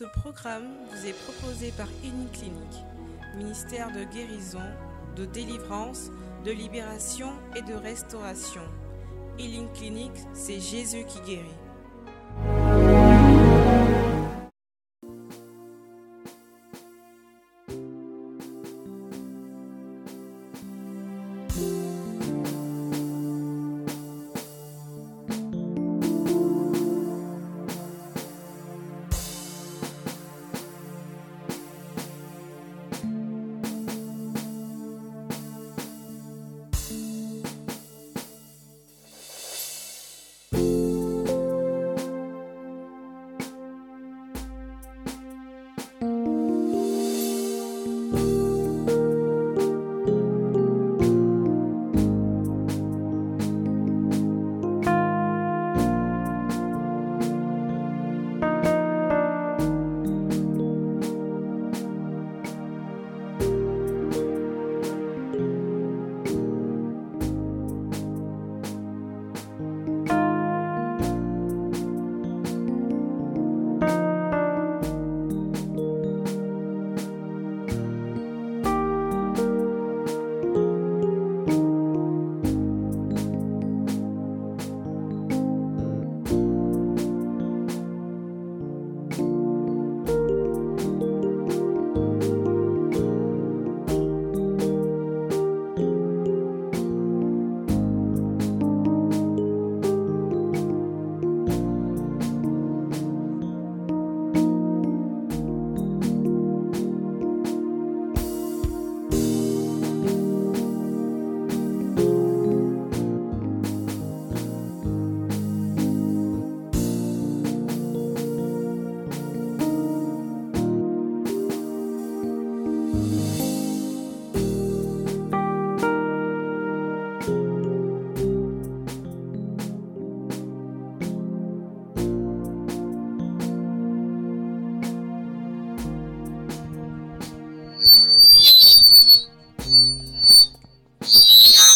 Ce programme vous est proposé par Clinique, ministère de guérison, de délivrance, de libération et de restauration. Healing Clinic, c'est Jésus qui guérit. Gracias.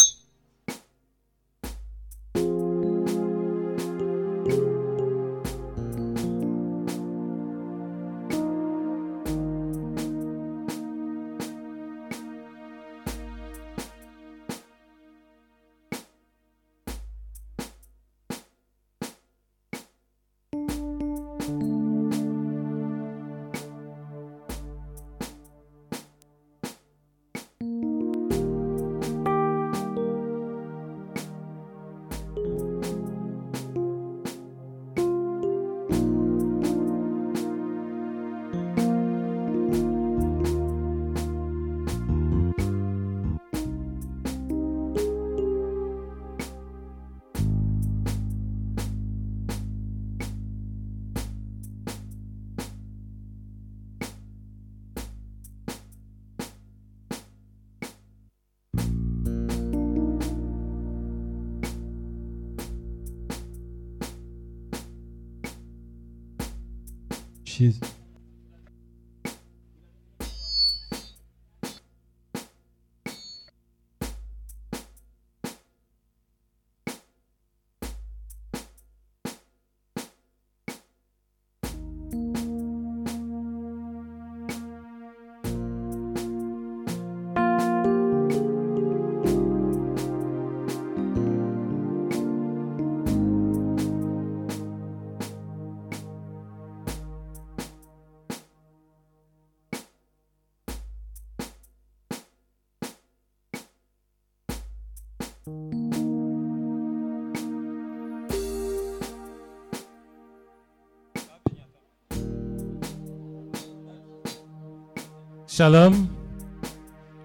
Shalom.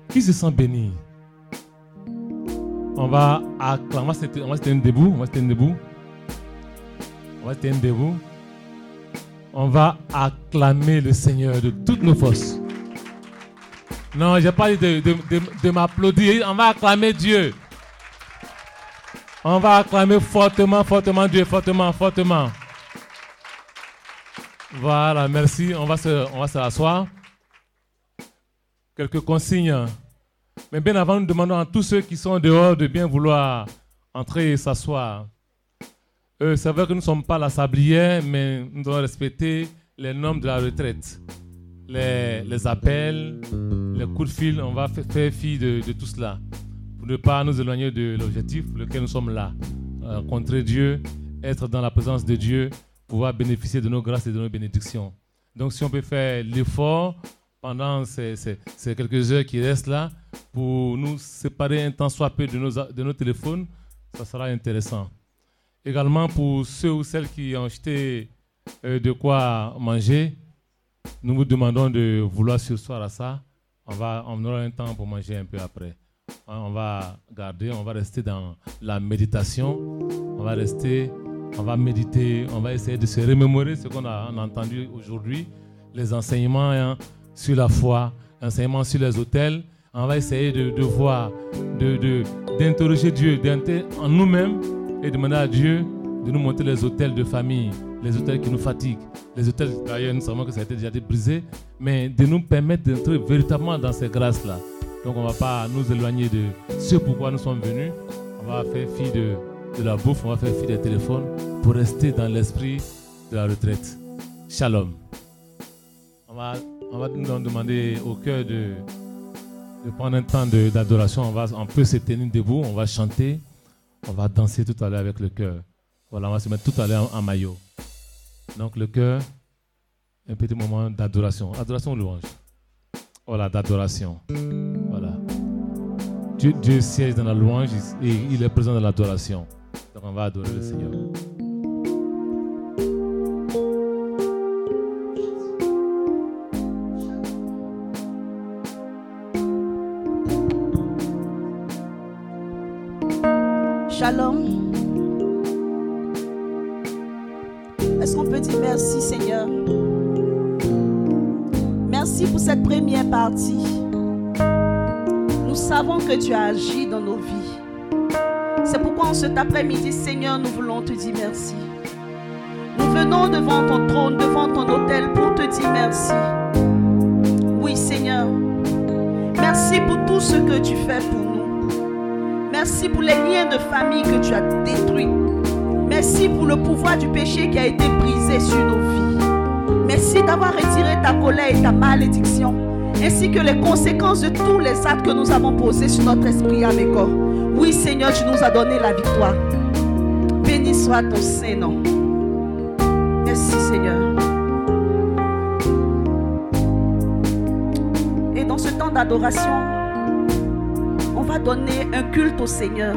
Qui se sent béni? On va acclamer. On va tenir debout. On va tenir debout. On va tenir debout. On va acclamer le Seigneur de toutes nos forces. Non, j'ai pas dit de, de, m'applaudir. On va acclamer Dieu. On va acclamer fortement, fortement Dieu, fortement, fortement. Voilà, merci. On va se, on va se rasseoir quelques consignes. Mais bien avant, nous demandons à tous ceux qui sont dehors de bien vouloir entrer et s'asseoir. Euh, c'est vrai que nous ne sommes pas la sablière, mais nous devons respecter les normes de la retraite, les, les appels, les coups de fil. On va fa- faire fi de, de tout cela pour ne pas nous éloigner de l'objectif pour lequel nous sommes là. Rencontrer Dieu, être dans la présence de Dieu, pouvoir bénéficier de nos grâces et de nos bénédictions. Donc si on peut faire l'effort pendant ces, quelques heures qui restent là pour nous séparer un temps soit peu de nos, téléphones, ça sera intéressant. Également pour ceux ou celles qui ont acheté euh, de quoi manger, nous vous demandons de vouloir sursoir à ça. On, va, on aura un temps pour manger un peu après. On va garder, on va rester dans la méditation. On va rester, on va méditer, on va essayer de se remémorer ce qu'on a, on a entendu aujourd'hui, les enseignements hein, sur la foi, enseignements sur les hôtels. On va essayer de, de voir, de- de- d'interroger Dieu en nous-mêmes et demander à Dieu de nous montrer les hôtels de famille, les hôtels qui nous fatiguent, les hôtels, d'ailleurs, nous savons que ça a été déjà brisé, mais de nous permettre d'entrer véritablement dans ces grâces-là. Donc, on ne va pas nous éloigner de ce pourquoi nous sommes venus. On va faire fi de, de la bouffe, on va faire fi des téléphones pour rester dans l'esprit de la retraite. Shalom. On va, on va nous demander au cœur de, prendre un temps d'adoration. On, va, on peut se tenir debout, on va chanter, on va danser tout à l'heure avec le cœur. Voilà, on va se mettre tout à l'heure en, en maillot. Donc le cœur, un petit moment d'adoration. Adoration ou louange? Voilà, d'adoration. Voilà. Dieu, Dieu siège dans la louange et il est présent dans l'adoration. Donc on va adorer le Seigneur. Nous savons que tu as agi dans nos vies. C'est pourquoi en cet après-midi, Seigneur, nous voulons te dire merci. Nous venons devant ton trône, devant ton autel pour te dire merci. Oui, Seigneur. Merci pour tout ce que tu fais pour nous. Merci pour les liens de famille que tu as détruits. Merci pour le pouvoir du péché qui a été brisé sur nos vies. Merci d'avoir retiré ta colère et ta malédiction, ainsi que les conséquences de tous les actes que nous avons posés sur notre esprit à mes corps. Oui, Seigneur, tu nous as donné la victoire. Béni soit ton Saint-Nom. Merci, Seigneur. Et dans ce temps d'adoration, on va donner un culte au Seigneur.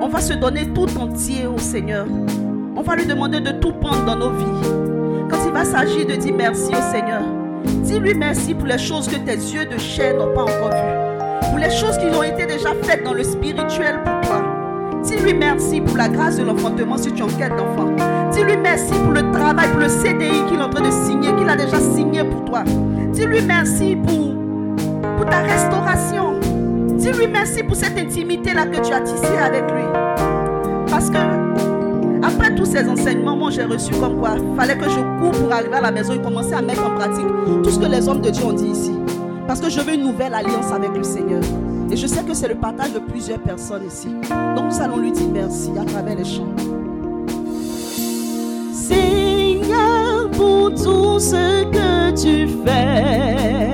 On va se donner tout entier au Seigneur. On va lui demander de tout prendre dans nos vies. Quand il va s'agir de dire merci au Seigneur, dis-lui merci pour les choses que tes yeux de chair n'ont pas encore vues. Pour les choses qui ont été déjà faites dans le spirituel pour toi. Dis-lui merci pour la grâce de l'enfantement si tu en quête d'enfant. Dis-lui merci pour le travail, pour le CDI qu'il est en train de signer, qu'il a déjà signé pour toi. Dis-lui merci pour, pour ta restauration. Dis-lui merci pour cette intimité-là que tu as tissée avec lui. Parce que, après tous ces enseignements, moi j'ai reçu comme quoi, fallait que je cours pour arriver à la maison et commencer à mettre en pratique tout ce que les hommes de Dieu ont dit ici. Parce que je veux une nouvelle alliance avec le Seigneur. Et je sais que c'est le partage de plusieurs personnes ici. Donc nous allons lui dire merci à travers les chants. Seigneur, pour tout ce que tu fais.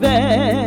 Tu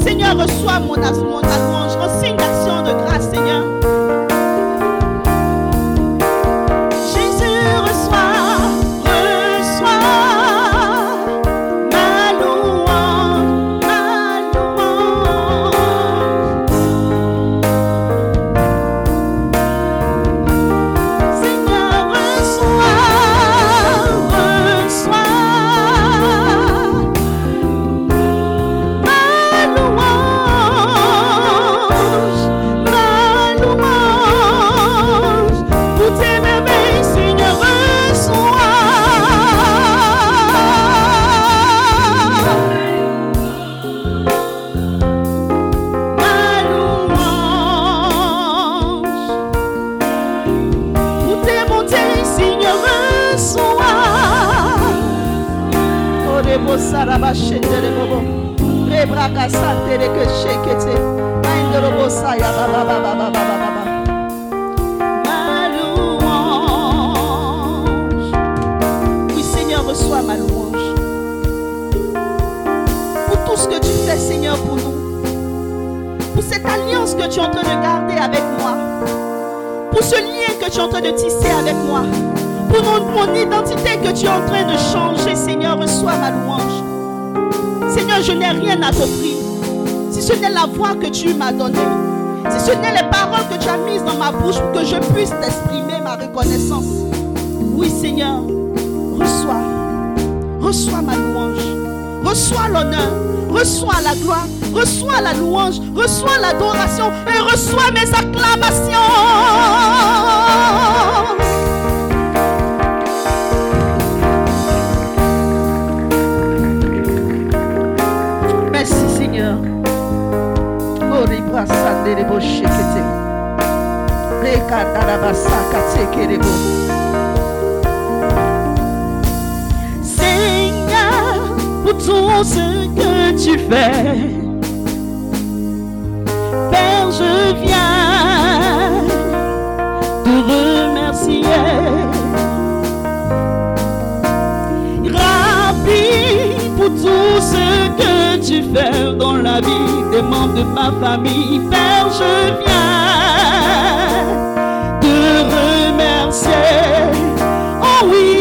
Seigneur, reçois mon, mon, mon, mon, que shekete. Maindorobo saya ba. Ma louange. Oui, Seigneur, reçois ma louange. Pour tout ce que tu fais, Seigneur, pour nous. Pour cette alliance que tu es en train de garder avec moi pour ce lien que tu es en train de tisser avec moi, pour mon, mon identité que tu es en train de changer, Seigneur, reçois ma louange. Seigneur, je n'ai rien à t'offrir. Si ce n'est la voix que tu m'as donnée, si ce n'est les paroles que tu as mises dans ma bouche pour que je puisse t'exprimer ma reconnaissance. Oui, Seigneur, reçois, reçois ma louange, reçois l'honneur, reçois la gloire, reçois la louange, reçois l'adoration et reçois mes acclamations. Libra sanderebo shekete. Reka darabasa katekerebo. Seigneur, pour tout ce que tu fais, Père, je viens te remercier. Rapide pour tout ce que tu fais dans la vie de ma famille, Père, je viens te remercier. Oh oui,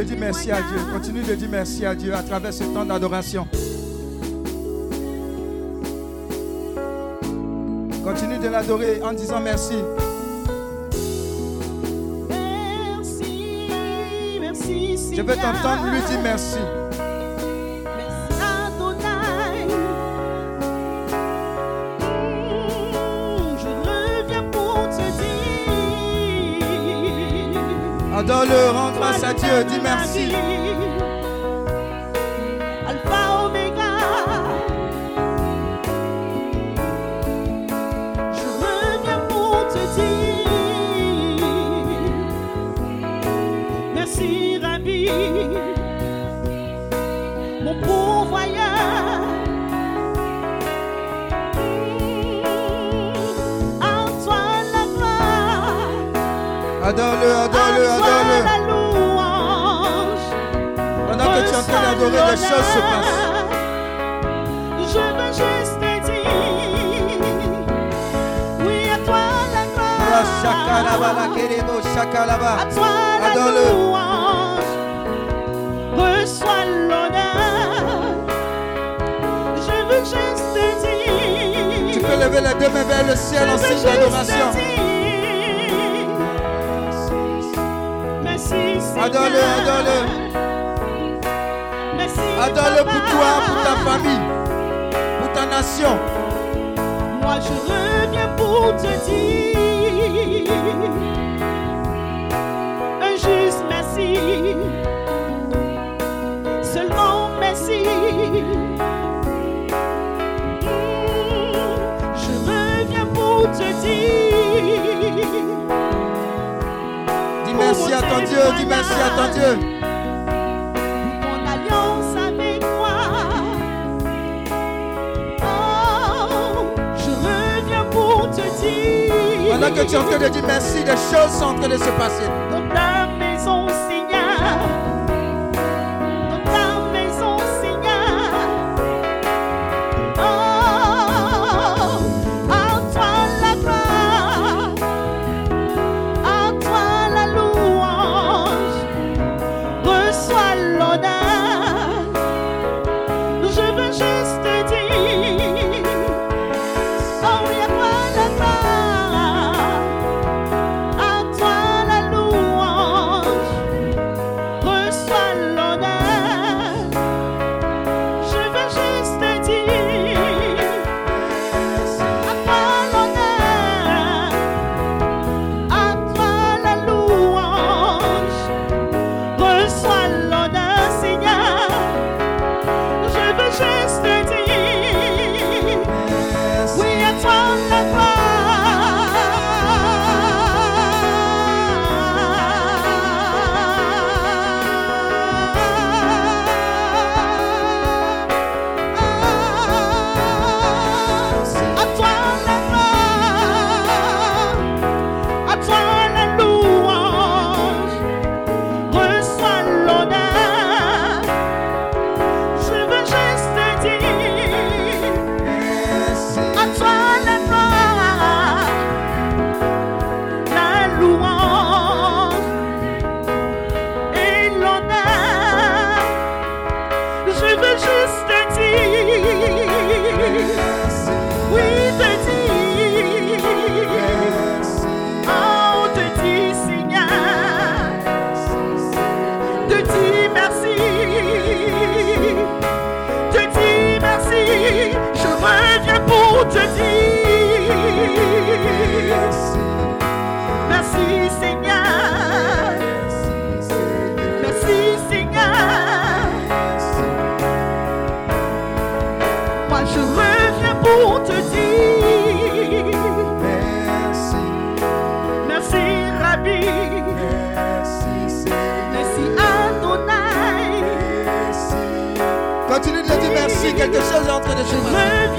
de dire merci à Dieu. Continue de dire merci à Dieu à travers ce temps d'adoration. Continue de l'adorer en disant merci. Merci, merci. Je veux t'entendre lui dire merci. Adore-le, rendre grâce à Dieu, see you. Adore-le pour toi, pour ta famille, pour ta nation. Moi je reviens pour te dire un juste merci. Seulement merci. Je reviens pour te dire. Dis merci à ton Dieu, dis merci à ton Dieu. Pendant que tu es en train de dire merci, des choses sont en train de se passer. 出发了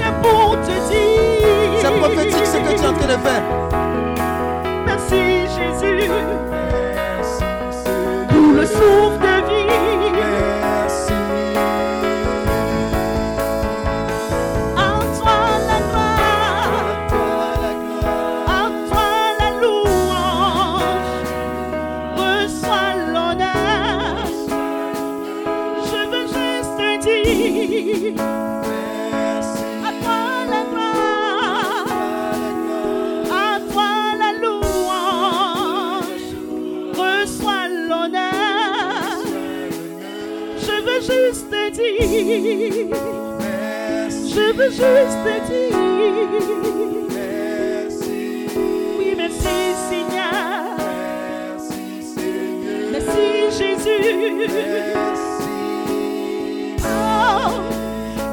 dire. Merci. Je veux juste te dire. Merci. Oui, merci Seigneur. Merci Seigneur. Merci Jésus. Merci. Oh,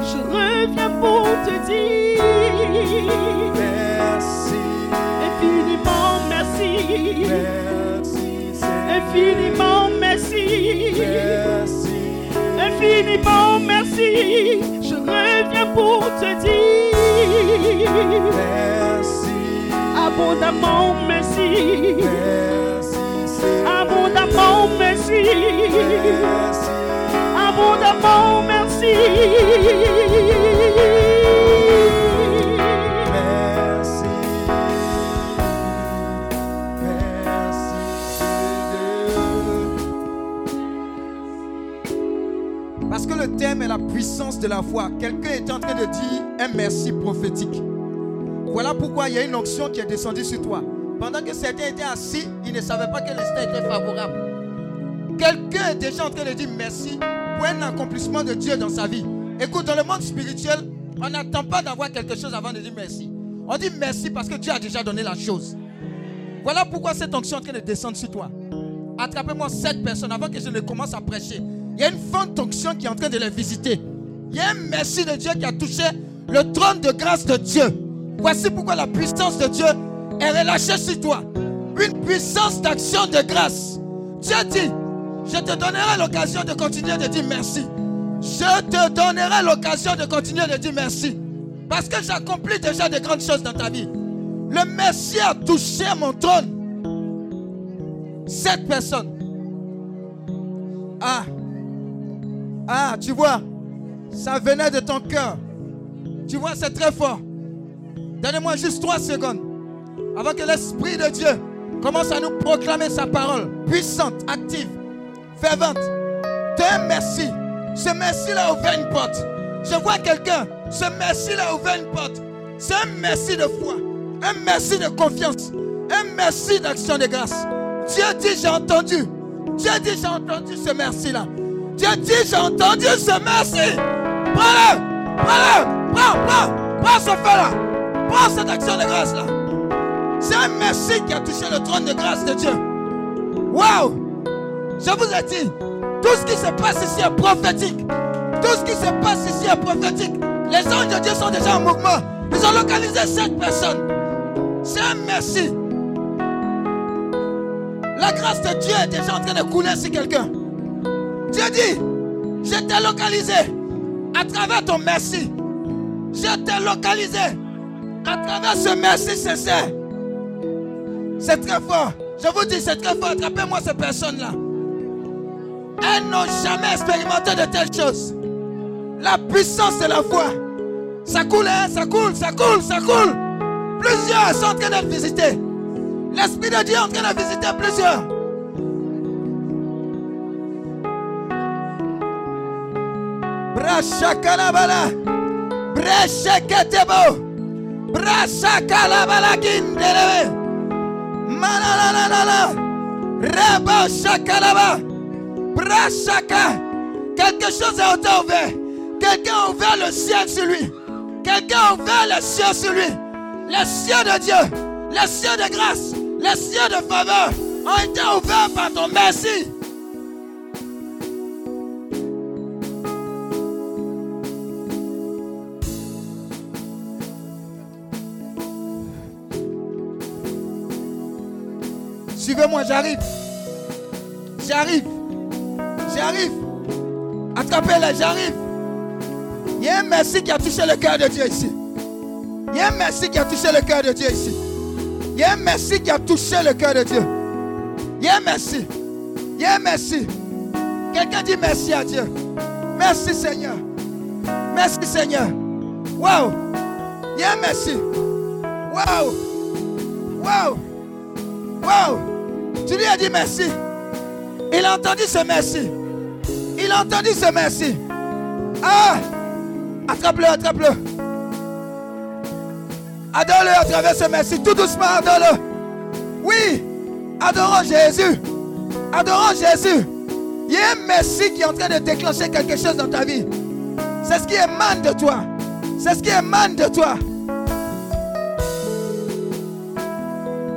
je reviens pour te dire. Merci. Infiniment merci. Merci Seigneur. Infiniment merci. Merci. Infiniment merci. Je reviens pour te dire. Merci. Abondamment merci. Abondamment merci. Merci. Abondamment. Merci. Le thème est la puissance de la foi. Quelqu'un est en train de dire un merci prophétique. Voilà pourquoi il y a une onction qui est descendue sur toi. Pendant que certains étaient assis, ils ne savaient pas que l'instant était favorable. Quelqu'un est déjà en train de dire merci pour un accomplissement de Dieu dans sa vie. Écoute, dans le monde spirituel, on n'attend pas d'avoir quelque chose avant de dire merci. On dit merci parce que Dieu a déjà donné la chose. Voilà pourquoi cette onction est en train de descendre sur toi. Attrapez-moi sept personnes avant que je ne commence à prêcher. Il y a une forte onction qui est en train de les visiter. Il y a un merci de Dieu qui a touché le trône de grâce de Dieu. Voici pourquoi la puissance de Dieu est relâchée sur toi. Une puissance d'action de grâce. Dieu dit, je te donnerai l'occasion de continuer de dire merci. Je te donnerai l'occasion de continuer de dire merci. Parce que j'accomplis déjà de grandes choses dans ta vie. Le merci a touché mon trône. Cette personne. Ah. Ah, tu vois. Ça venait de ton cœur. Tu vois, c'est très fort. Donnez-moi juste trois secondes. Avant que l'Esprit de Dieu commence à nous proclamer sa parole. Puissante, active, fervente. De merci. Ce merci-là ouvert une porte. Je vois quelqu'un. Ce merci-là ouvert une porte. C'est un merci de foi. Un merci de confiance. Un merci d'action de grâce. Dieu dit, j'ai entendu. Dieu dit, j'ai entendu ce merci-là. Dieu dit, j'ai entendu ce merci. Prends-le. Prends-le. Prends, prends. Prends ce feu-là. Prends cette action de grâce-là. C'est un merci qui a touché le trône de grâce de Dieu. Waouh! Je vous ai dit, tout ce qui se passe ici est prophétique. Tout ce qui se passe ici est prophétique. Les anges de Dieu sont déjà en mouvement. Ils ont localisé cette personne. C'est un merci. La grâce de Dieu est déjà en train de couler sur quelqu'un. Dieu dit, je t'ai localisé à travers ton merci. Je t'ai localisé à travers ce merci sincère. C'est très fort. Je vous dis, c'est très fort. Attrapez-moi ces personnes-là. Elles n'ont jamais expérimenté de telles choses. La puissance de la foi. Ça coule, hein? ça coule, ça coule, ça coule. Plusieurs sont en train d'être visités. L'Esprit de Dieu est en train de visiter plusieurs. Brashakalabala. Brashakatebo. Brashakalabala gindelebe. Malalalala. Reba shakalaba. Brashaka. Quelque chose a été ouvert. Quelqu'un a ouvert le ciel sur lui. Quelqu'un a ouvert les cieux sur lui. Les cieux de Dieu, les cieux de grâce, les cieux de faveur ont été ouverts par ton merci. Suivez-moi, j'arrive. J'arrive. J'arrive. Attrapez-les, j'arrive. Il y a un merci qui a touché le cœur de Dieu ici. Il y a un merci qui a touché le cœur de Dieu ici. Il y a un merci qui a touché le cœur de Dieu. Il y a un merci. Il y a un merci. Quelqu'un dit merci à Dieu. Merci Seigneur. Merci Seigneur. Waouh. Y a un merci. Waouh. Waouh. Waouh. Tu lui as dit merci. Il a entendu ce merci. Il a entendu ce merci. Ah. Attrape-le, attrape-le. Adore-le à travers ce merci. Tout doucement, adore-le. Oui, adorons Jésus. Adorons Jésus. Il y a un merci qui est en train de déclencher quelque chose dans ta vie. C'est ce qui émane de toi. C'est ce qui émane de toi.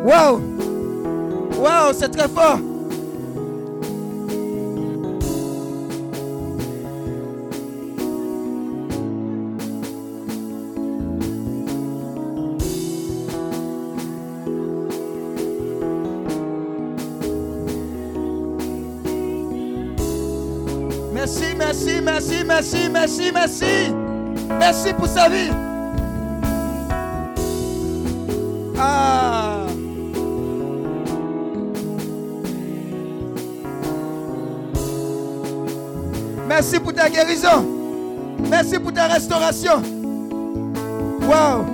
Waouh! Waouh, c'est très fort. Merci, merci, merci, merci, merci, merci. Merci pour sa vie. Ah. Merci pour ta guérison. Merci pour ta restauration. Wow.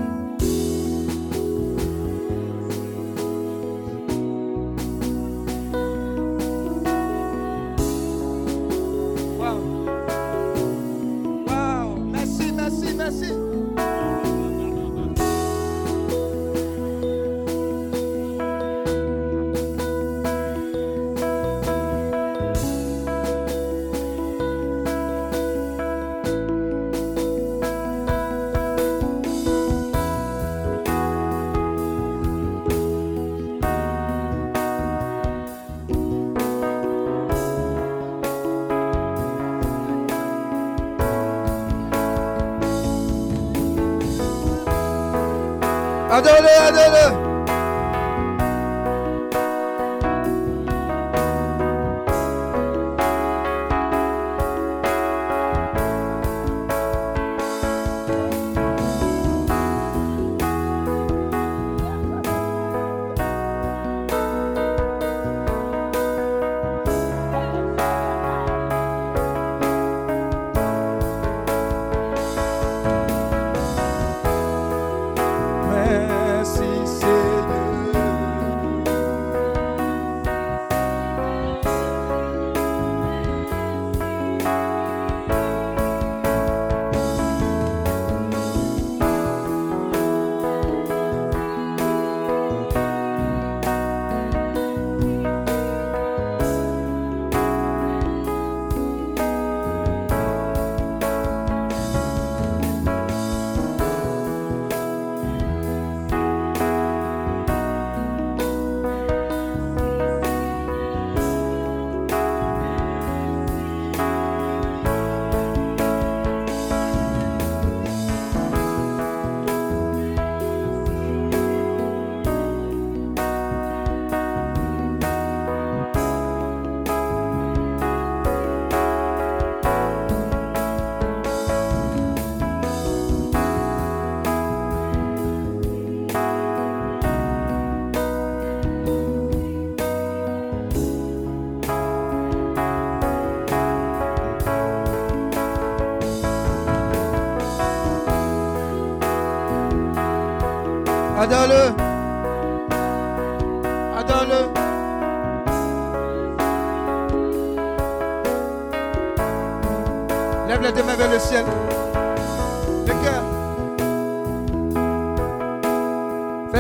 Adore-le, adore-le. Merci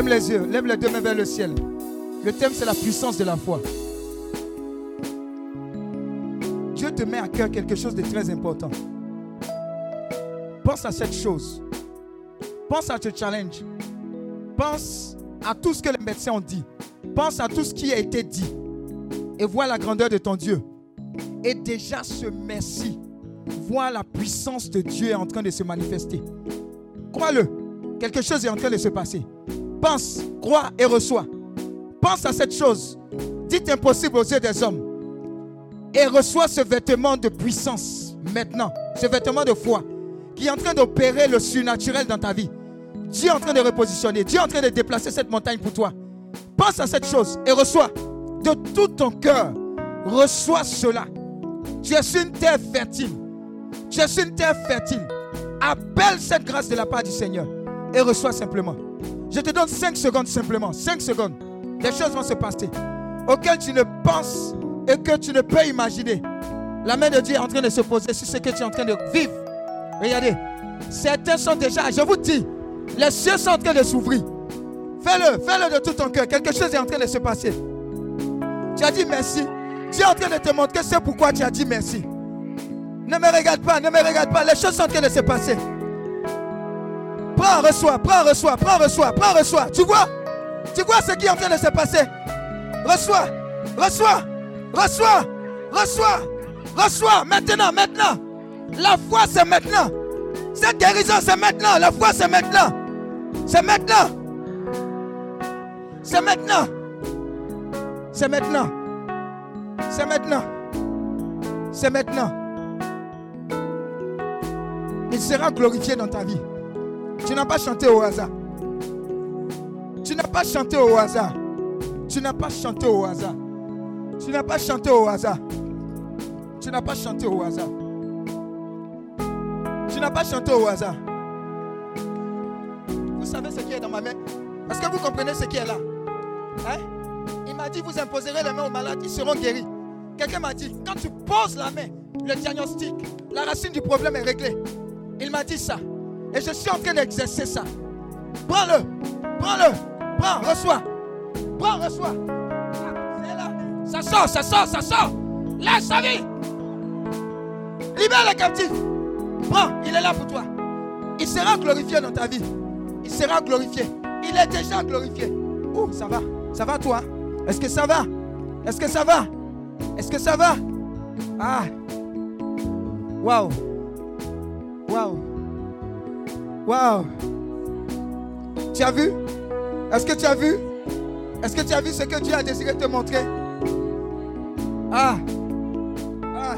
les yeux. Lève les deux mains vers le ciel. Le thème, c'est la puissance de la foi. Dieu te met à cœur quelque chose de très important. Pense à cette chose. Pense à ce challenge. Pense à tout ce que les médecins ont dit. Pense à tout ce qui a été dit. Et vois la grandeur de ton Dieu. Et déjà ce merci. Vois la puissance de Dieu est en train de se manifester. Crois-le. Quelque chose est en train de se passer. Pense, crois et reçois. Pense à cette chose. Dites impossible aux yeux des hommes. Et reçois ce vêtement de puissance maintenant. Ce vêtement de foi qui est en train d'opérer le surnaturel dans ta vie. Dieu est en train de repositionner. Dieu est en train de déplacer cette montagne pour toi. Pense à cette chose et reçois de tout ton cœur. Reçois cela. Tu es une terre fertile. Tu es une terre fertile. Appelle cette grâce de la part du Seigneur et reçois simplement. Je te donne 5 secondes simplement. 5 secondes. Des choses vont se passer auxquelles tu ne penses et que tu ne peux imaginer. La main de Dieu est en train de se poser sur ce que tu es en train de vivre. Regardez. Certains sont déjà, je vous dis, les cieux sont en train de s'ouvrir. Fais-le, fais-le de tout ton cœur. Quelque chose est en train de se passer. Tu as dit merci. Tu es en train de te montrer c'est pourquoi tu as dit merci. Ne me regarde pas, ne me regarde pas. Les choses sont en train de se passer. Prends, reçois, prends, reçois, prends, reçois, prends, reçois. Tu vois? Tu vois ce qui est en train de se passer? Reçois, reçois, reçois, reçois, reçois. Maintenant, maintenant. La foi, c'est maintenant. Cette guérison, c'est maintenant. La foi, c'est maintenant. C'est maintenant. C'est maintenant. C'est maintenant. C'est maintenant. C'est maintenant. Il sera glorifié dans ta vie. Tu n'as pas chanté au hasard. Tu n'as pas chanté au hasard. Tu n'as pas chanté au hasard. Tu n'as pas chanté au hasard. Tu n'as pas chanté au hasard. Tu n'as pas chanté au hasard. Vous savez ce qui est dans ma main? Est-ce que vous comprenez ce qui est là? Hein? Il m'a dit, vous imposerez les mains aux malades, ils seront guéris. Quelqu'un m'a dit, quand tu poses la main, le diagnostic, la racine du problème est réglée. Il m'a dit ça. Et je suis en train d'exercer ça. Prends-le. Prends-le. Prends, reçois. Prends, reçois. Là. Ça sort, ça sort, ça sort. Laisse sa vie. Libère les captifs. Prends, il est là pour toi. Il sera glorifié dans ta vie. Il sera glorifié. Il est déjà glorifié. Oh, ça va. Ça va toi Est-ce que ça va? Est-ce que ça va? Est-ce que ça va? Ah. Waouh. Waouh. Waouh. Tu as vu? Est-ce que tu as vu? Est-ce que tu as vu ce que Dieu a désiré te montrer? Ah. Ah.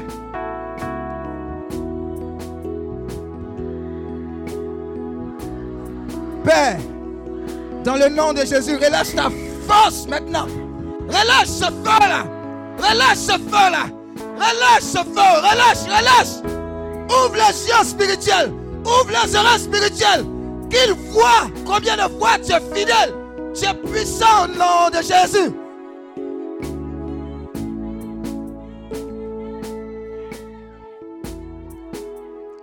Père, dans le nom de Jésus, relâche ta force maintenant. Relâche ce feu là. Relâche ce feu là. Relâche ce feu. Relâche, relâche. Ouvre les yeux spirituels. Ouvre les oreilles spirituelles. Qu'il voit combien de fois tu es fidèle. Tu es puissant au nom de Jésus.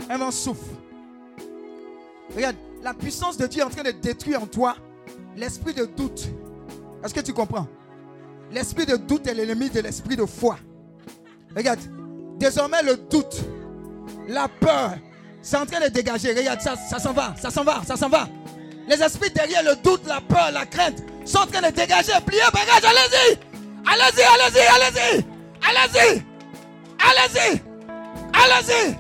Un vent souffle. Regarde, la puissance de Dieu est en train de détruire en toi l'esprit de doute. Est-ce que tu comprends? L'esprit de doute est l'ennemi de l'esprit de foi. Regarde, désormais le doute, la peur, c'est en train de dégager. Regarde, ça, ça s'en va, ça s'en va, ça s'en va. Les esprits derrière le doute, la peur, la crainte sont en train de dégager. Pliez bagage, allez-y. Allez-y, allez-y, allez-y. Allez-y. Allez-y. Allez-y.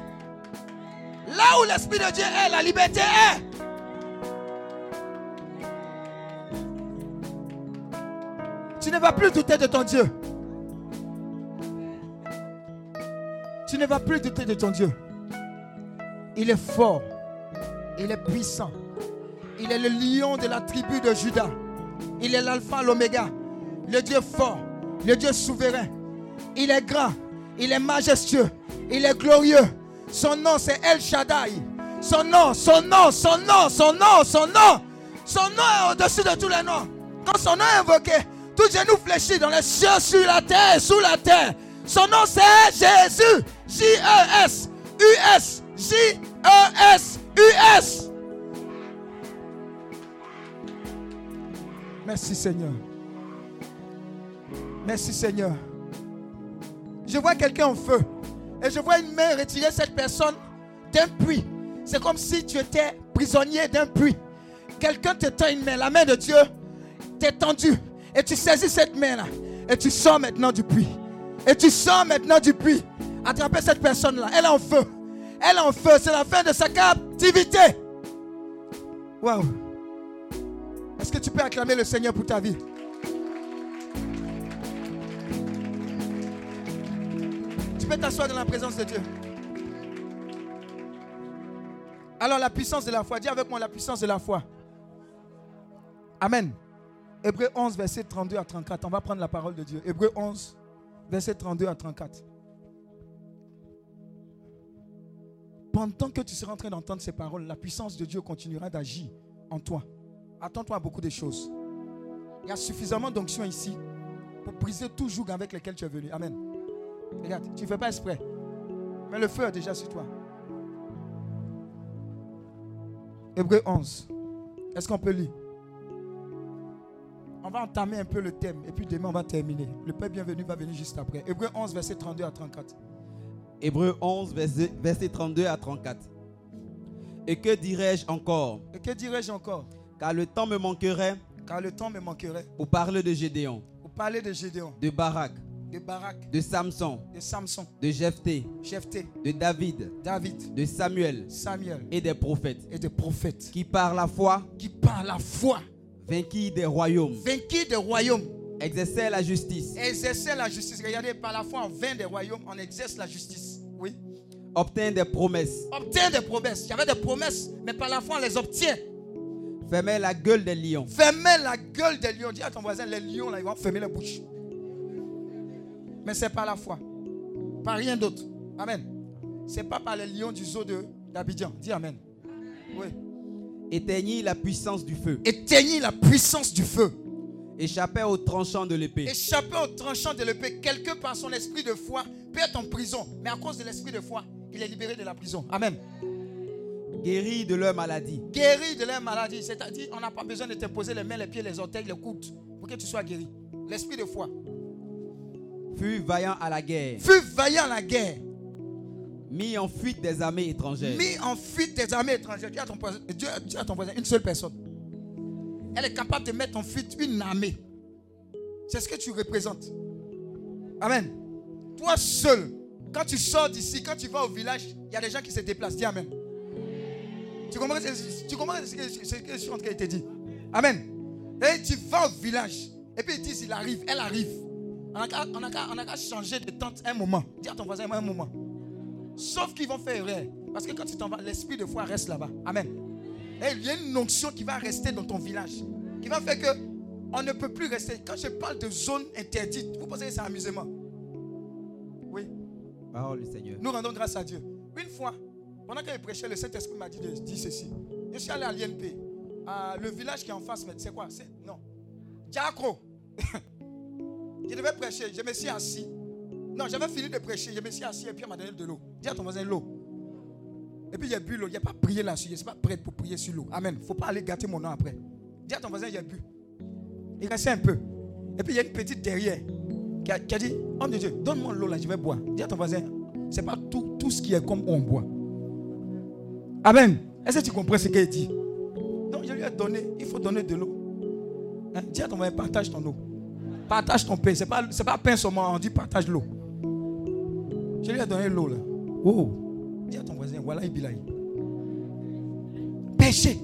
Là où l'Esprit de Dieu est, la liberté est. Tu ne vas plus douter de ton Dieu. Tu ne vas plus douter de ton Dieu. Il est fort. Il est puissant. Il est le lion de la tribu de Judas. Il est l'alpha, l'oméga. Le Dieu fort. Le Dieu souverain. Il est grand. Il est majestueux. Il est glorieux. Son nom, c'est El Shaddai. Son nom, son nom, son nom, son nom, son nom. Son nom est au-dessus de tous les noms. Quand son nom est invoqué, tout genou fléchit dans les cieux, sur la terre, sous la terre. Son nom, c'est Jésus. J-E-S. U-S. J-E-S-U-S. Merci Seigneur. Merci Seigneur. Je vois quelqu'un en feu. Et je vois une main retirer cette personne d'un puits. C'est comme si tu étais prisonnier d'un puits. Quelqu'un te tend une main. La main de Dieu t'est tendue. Et tu saisis cette main-là. Et tu sors maintenant du puits. Et tu sors maintenant du puits. Attrapez cette personne-là. Elle est en feu. Elle en feu. C'est la fin de sa captivité. Waouh. Est-ce que tu peux acclamer le Seigneur pour ta vie? Tu peux t'asseoir dans la présence de Dieu. Alors la puissance de la foi. Dis avec moi la puissance de la foi. Amen. Hébreu 11, verset 32 à 34. On va prendre la parole de Dieu. Hébreu 11, verset 32 à 34. Pendant que tu seras en train d'entendre ces paroles, la puissance de Dieu continuera d'agir en toi. Attends-toi à beaucoup de choses. Il y a suffisamment d'onction ici pour briser tout joug avec lequel tu es venu. Amen. Regarde, tu ne fais pas exprès. Mais le feu est déjà sur toi. Hébreu 11. Est-ce qu'on peut lire? On va entamer un peu le thème et puis demain on va terminer. Le Père bienvenu va venir juste après. Hébreu 11, verset 32 à 34. Hébreu 11, verset, verset 32 à 34. Et que dirais-je encore? Et que dirais-je encore? Car le temps me manquerait Car le temps me manquerait. pour parler de Gédéon, pour parler de Gédéon, de Barak, de Barak, de Samson, de Samson, de Jephthé, Jephthé, de David, David, de Samuel Samuel. et des prophètes, et des prophètes. Qui par la foi qui par la foi vainquirent des royaumes, vainquirent des royaumes, exercèrent la justice, exerçaient la justice. Regardez, par la foi, on vainc des royaumes, on exerce la justice. Oui. obtinrent des promesses, Obtient des promesses. Il y avait des promesses, mais par la foi, on les obtient. fermèrent la gueule des lions, Fermez la gueule des lions. Dis à ton voisin, les lions, là, ils vont fermer la bouche. Mais c'est par la foi. Par rien d'autre. Amen. C'est pas par les lions du zoo d'Abidjan. Dis Amen. Oui. éteignirent la puissance du feu, Éteignit la puissance du feu. échappèrent aux tranchants de l'épée, Échapper au tranchant de l'épée. Quelqu'un par son esprit de foi peut être en prison. Mais à cause de l'esprit de foi, il est libéré de la prison. Amen. guérirent de leur maladie, Guéri de leur maladie. C'est-à-dire, on n'a pas besoin de te poser les mains, les pieds, les orteils, les coudes pour que tu sois guéri. L'esprit de foi. furent vaillants à la guerre, Fut vaillant à la guerre. mis en fuite des armées étrangères, mis en fuite des armées étrangères. Dis à ton Dieu, dis à ton voisin, une seule personne. Elle est capable de mettre en fuite une armée. C'est ce que tu représentes. Amen. Toi seul, quand tu sors d'ici, quand tu vas au village, il y a des gens qui se déplacent. Dis Amen. Tu comprends, tu ce, que, je suis en train de te dire? Amen. Et tu vas au village. Et puis ils disent, il arrive, elle arrive. On n'a qu'à changer de tente un moment. Dis à ton voisin un moment. Sauf qu'ils vont faire erreur. Parce que quand tu t'en vas, l'esprit de foi reste là-bas. Amen. Et il y a une onction qui va rester dans ton village. Qui va faire que on ne peut plus rester. Quand je parle de zone interdite, vous pensez que c'est amusement? Nous rendons grâce à Dieu. Une fois, pendant que je prêchais, le Saint-Esprit m'a dit de dire ceci. Je suis allé à l'INP. à le village qui est en face, mais c'est quoi? C'est non. Diacro. je devais prêcher. Je me suis assis. Non, j'avais fini de prêcher. Je me suis assis et puis on m'a donné de l'eau. Dis à ton voisin l'eau. Et puis j'ai bu l'eau. A pas prié là-dessus. Je suis pas prêt pour prier sur l'eau. Amen. Il ne faut pas aller gâter mon nom après. Dis à ton voisin, j'ai bu. Il restait un peu. Et puis il y a une petite derrière qui a, dit Homme de Dieu, donne-moi l'eau là, je vais boire. Dis à ton voisin, c'est pas tout, tout ce qui est comme on boit. Amen. Est-ce que tu comprends ce qu'il dit? Donc je lui ai donné, il faut donner de l'eau. Hein? Dis à ton voisin, partage ton eau. Partage ton pain. Ce n'est pas, pas pain seulement, on dit partage l'eau. Je lui ai donné l'eau là. Oh. Dis à ton voisin, voilà Ibilaï. Péché.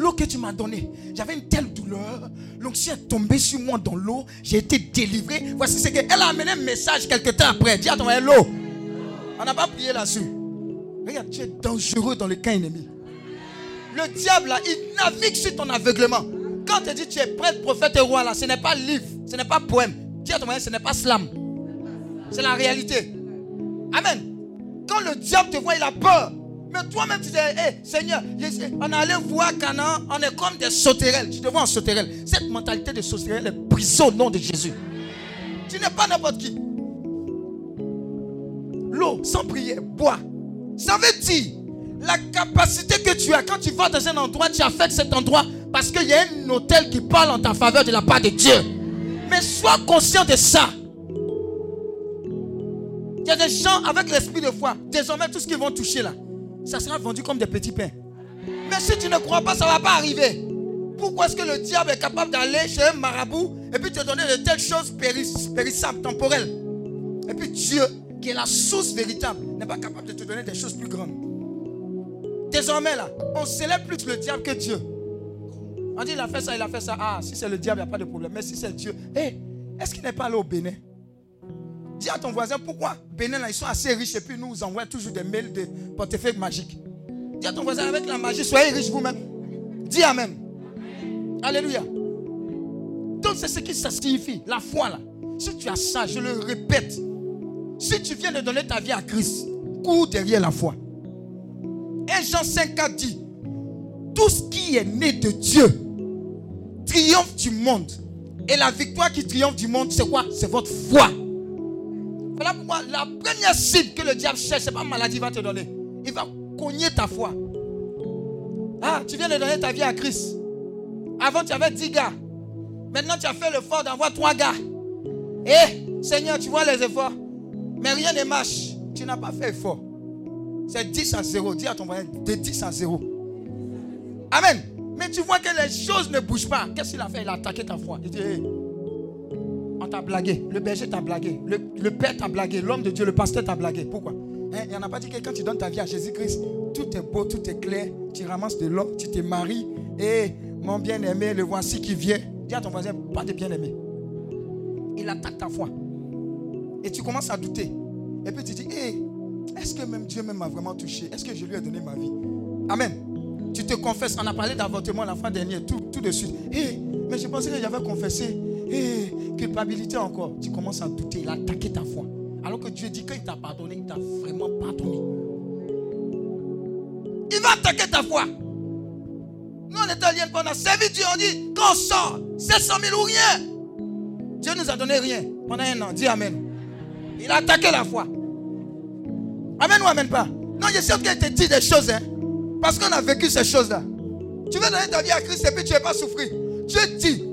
L'eau que tu m'as donnée, j'avais une telle douleur. L'onction est tombée sur moi dans l'eau. J'ai été délivré. Voici ce qu'elle a amené un message quelque temps après. Dis à ton l'eau. On n'a pas prié là-dessus. Regarde, tu es dangereux dans le camp ennemi. Le diable, il navigue sur ton aveuglement. Quand tu dis tu es prêtre, prophète et roi, là, ce n'est pas livre, ce n'est pas poème. Dis à ton ce n'est pas slam. C'est la réalité. Amen. Quand le diable te voit, il a peur. Mais toi-même, tu dis, Hé, Seigneur, je- on est allé voir Canaan, on est comme des sauterelles. Tu te vois en sauterelle. Cette mentalité de sauterelle est brisée au nom de Jésus. Tu n'es pas n'importe qui. L'eau, sans prière, bois. Ça veut dire la capacité que tu as quand tu vas dans un endroit, tu fait cet endroit parce qu'il y a un hôtel qui parle en ta faveur de la part de Dieu. Mais sois conscient de ça. Il y a des gens avec l'esprit de foi. Désormais, tout ce qu'ils vont toucher là, ça sera vendu comme des petits pains. Mais si tu ne crois pas, ça ne va pas arriver. Pourquoi est-ce que le diable est capable d'aller chez un marabout et puis te donner de telles choses péris- périssables, temporelles? Et puis Dieu, qui est la source véritable, n'est pas capable de te donner des choses plus grandes. Désormais là, on célèbre plus le diable que Dieu. On dit il a fait ça, il a fait ça. Ah, si c'est le diable, il n'y a pas de problème. Mais si c'est Dieu, hé, est-ce qu'il n'est pas allé au Bénin? Dis à ton voisin pourquoi Bénin, là, ils sont assez riches et puis nous nous envoient toujours des mails de portefeuille magique. Dis à ton voisin avec la magie, soyez riches vous-même. Dis Amen. Alléluia. Donc c'est ce qui ça signifie, la foi là. Si tu as ça, je le répète. Si tu viens de donner ta vie à Christ, cours derrière la foi. 1 Jean 5 4 dit, tout ce qui est né de Dieu triomphe du monde. Et la victoire qui triomphe du monde, c'est quoi? C'est votre foi. Voilà pourquoi la première cible que le diable cherche, ce n'est pas maladie qu'il va te donner. Il va cogner ta foi. Ah, tu viens de donner ta vie à Christ. Avant, tu avais 10 gars. Maintenant, tu as fait l'effort d'avoir 3 gars. Eh, Seigneur, tu vois les efforts. Mais rien ne marche. Tu n'as pas fait effort. C'est 10 à 0. Dis à ton voisin, de 10 à 0. Amen. Mais tu vois que les choses ne bougent pas. Qu'est-ce qu'il a fait? Il a attaqué ta foi. Il dit, hey, on t'a blagué. Le berger t'a blagué. Le, père t'a blagué. L'homme de Dieu, le pasteur t'a blagué. Pourquoi? Hein, Il n'y en a pas dit que quand tu donnes ta vie à Jésus-Christ, tout est beau, tout est clair. Tu ramasses de l'or, tu te maries. Et mon bien-aimé, le voici qui vient. Dis à ton voisin, pas de bien-aimé. Il attaque ta foi. Et tu commences à douter. Et puis tu dis, Hé, est-ce que même Dieu m'a vraiment touché? Est-ce que je lui ai donné ma vie? Amen. Tu te confesses. On a parlé d'avortement la fois dernière, tout, tout de suite. Hé, mais je pensais que j'avais confessé. Hé, culpabilité encore. Tu commences à douter. Il a attaqué ta foi. Alors que Dieu dit qu'il t'a pardonné, il t'a vraiment pardonné. Il va attaquer ta foi. Nous, on est aliens, on a servi Dieu, on dit, quand sort, 700 000 ou rien. Dieu nous a donné rien pendant un an. Dis Amen. Il a attaqué la foi. Amen ou Amen pas? Non, je sais qu'il te dit des choses. Hein, parce qu'on a vécu ces choses-là. Tu veux donner ta vie à Christ et puis tu ne vas pas souffrir. Dieu dit, il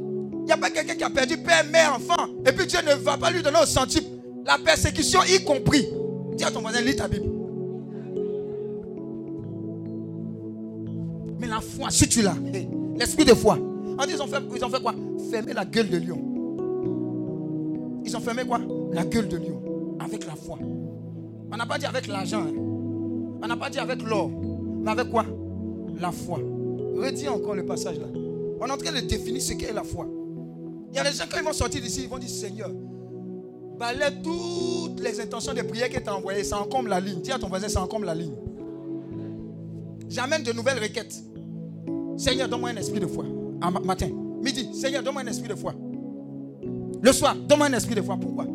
n'y a pas quelqu'un qui a perdu père, mère, enfant. Et puis Dieu ne va pas lui donner au centime. La persécution y compris. Dis à ton voisin, lis ta Bible. Mais la foi, si tu l'as, hey, l'esprit de foi. Ils ont, fait, ils ont fait quoi? Fermer la gueule de lion. Ils ont fermé quoi? La gueule de lion. Avec la foi. On n'a pas dit avec l'argent. hein. On n'a pas dit avec l'or. Mais avec quoi? La foi. Redis encore le passage là. On est en train de définir ce qu'est la foi. Y a des gens, quand ils vont sortir d'ici, ils vont dire Seigneur, balaie toutes les intentions de prière que tu as envoyées. Ça encombre la ligne. Dis à ton voisin, ça encombre la ligne. J'amène de nouvelles requêtes. Seigneur, donne-moi un esprit de foi. Matin, midi, Seigneur, donne-moi un esprit de foi. Le soir, donne-moi un esprit de foi. Pourquoi?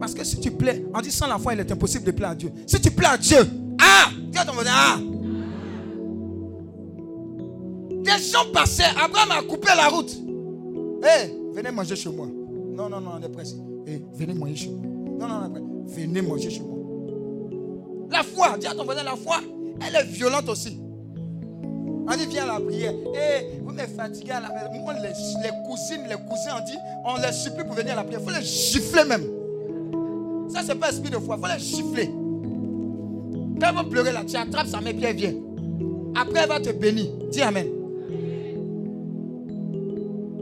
Parce que si tu plais, on dit sans la foi, il est impossible de plaire à Dieu. Si tu plais à Dieu, ah, dis à ton voisin, ah. Des gens passaient, Abraham a coupé la route. Hé, venez manger chez moi. Non, non, non, on est pressé. Hé, venez manger chez moi. Non, non, on pressé. Venez manger chez moi. La foi, dis à ton voisin, la foi, elle est violente aussi. On dit, viens à la prière. Hé, vous me fatiguez à la. Moi, les, les cousines, les cousins, on dit, on les supplie pour venir à la prière. Il faut les gifler même. Ça, c'est pas esprit de foi. Il faut les gifler. Quand va pleurer là, tu attrapes sa main, puis elle vient. Après, elle va te bénir. Dis Amen.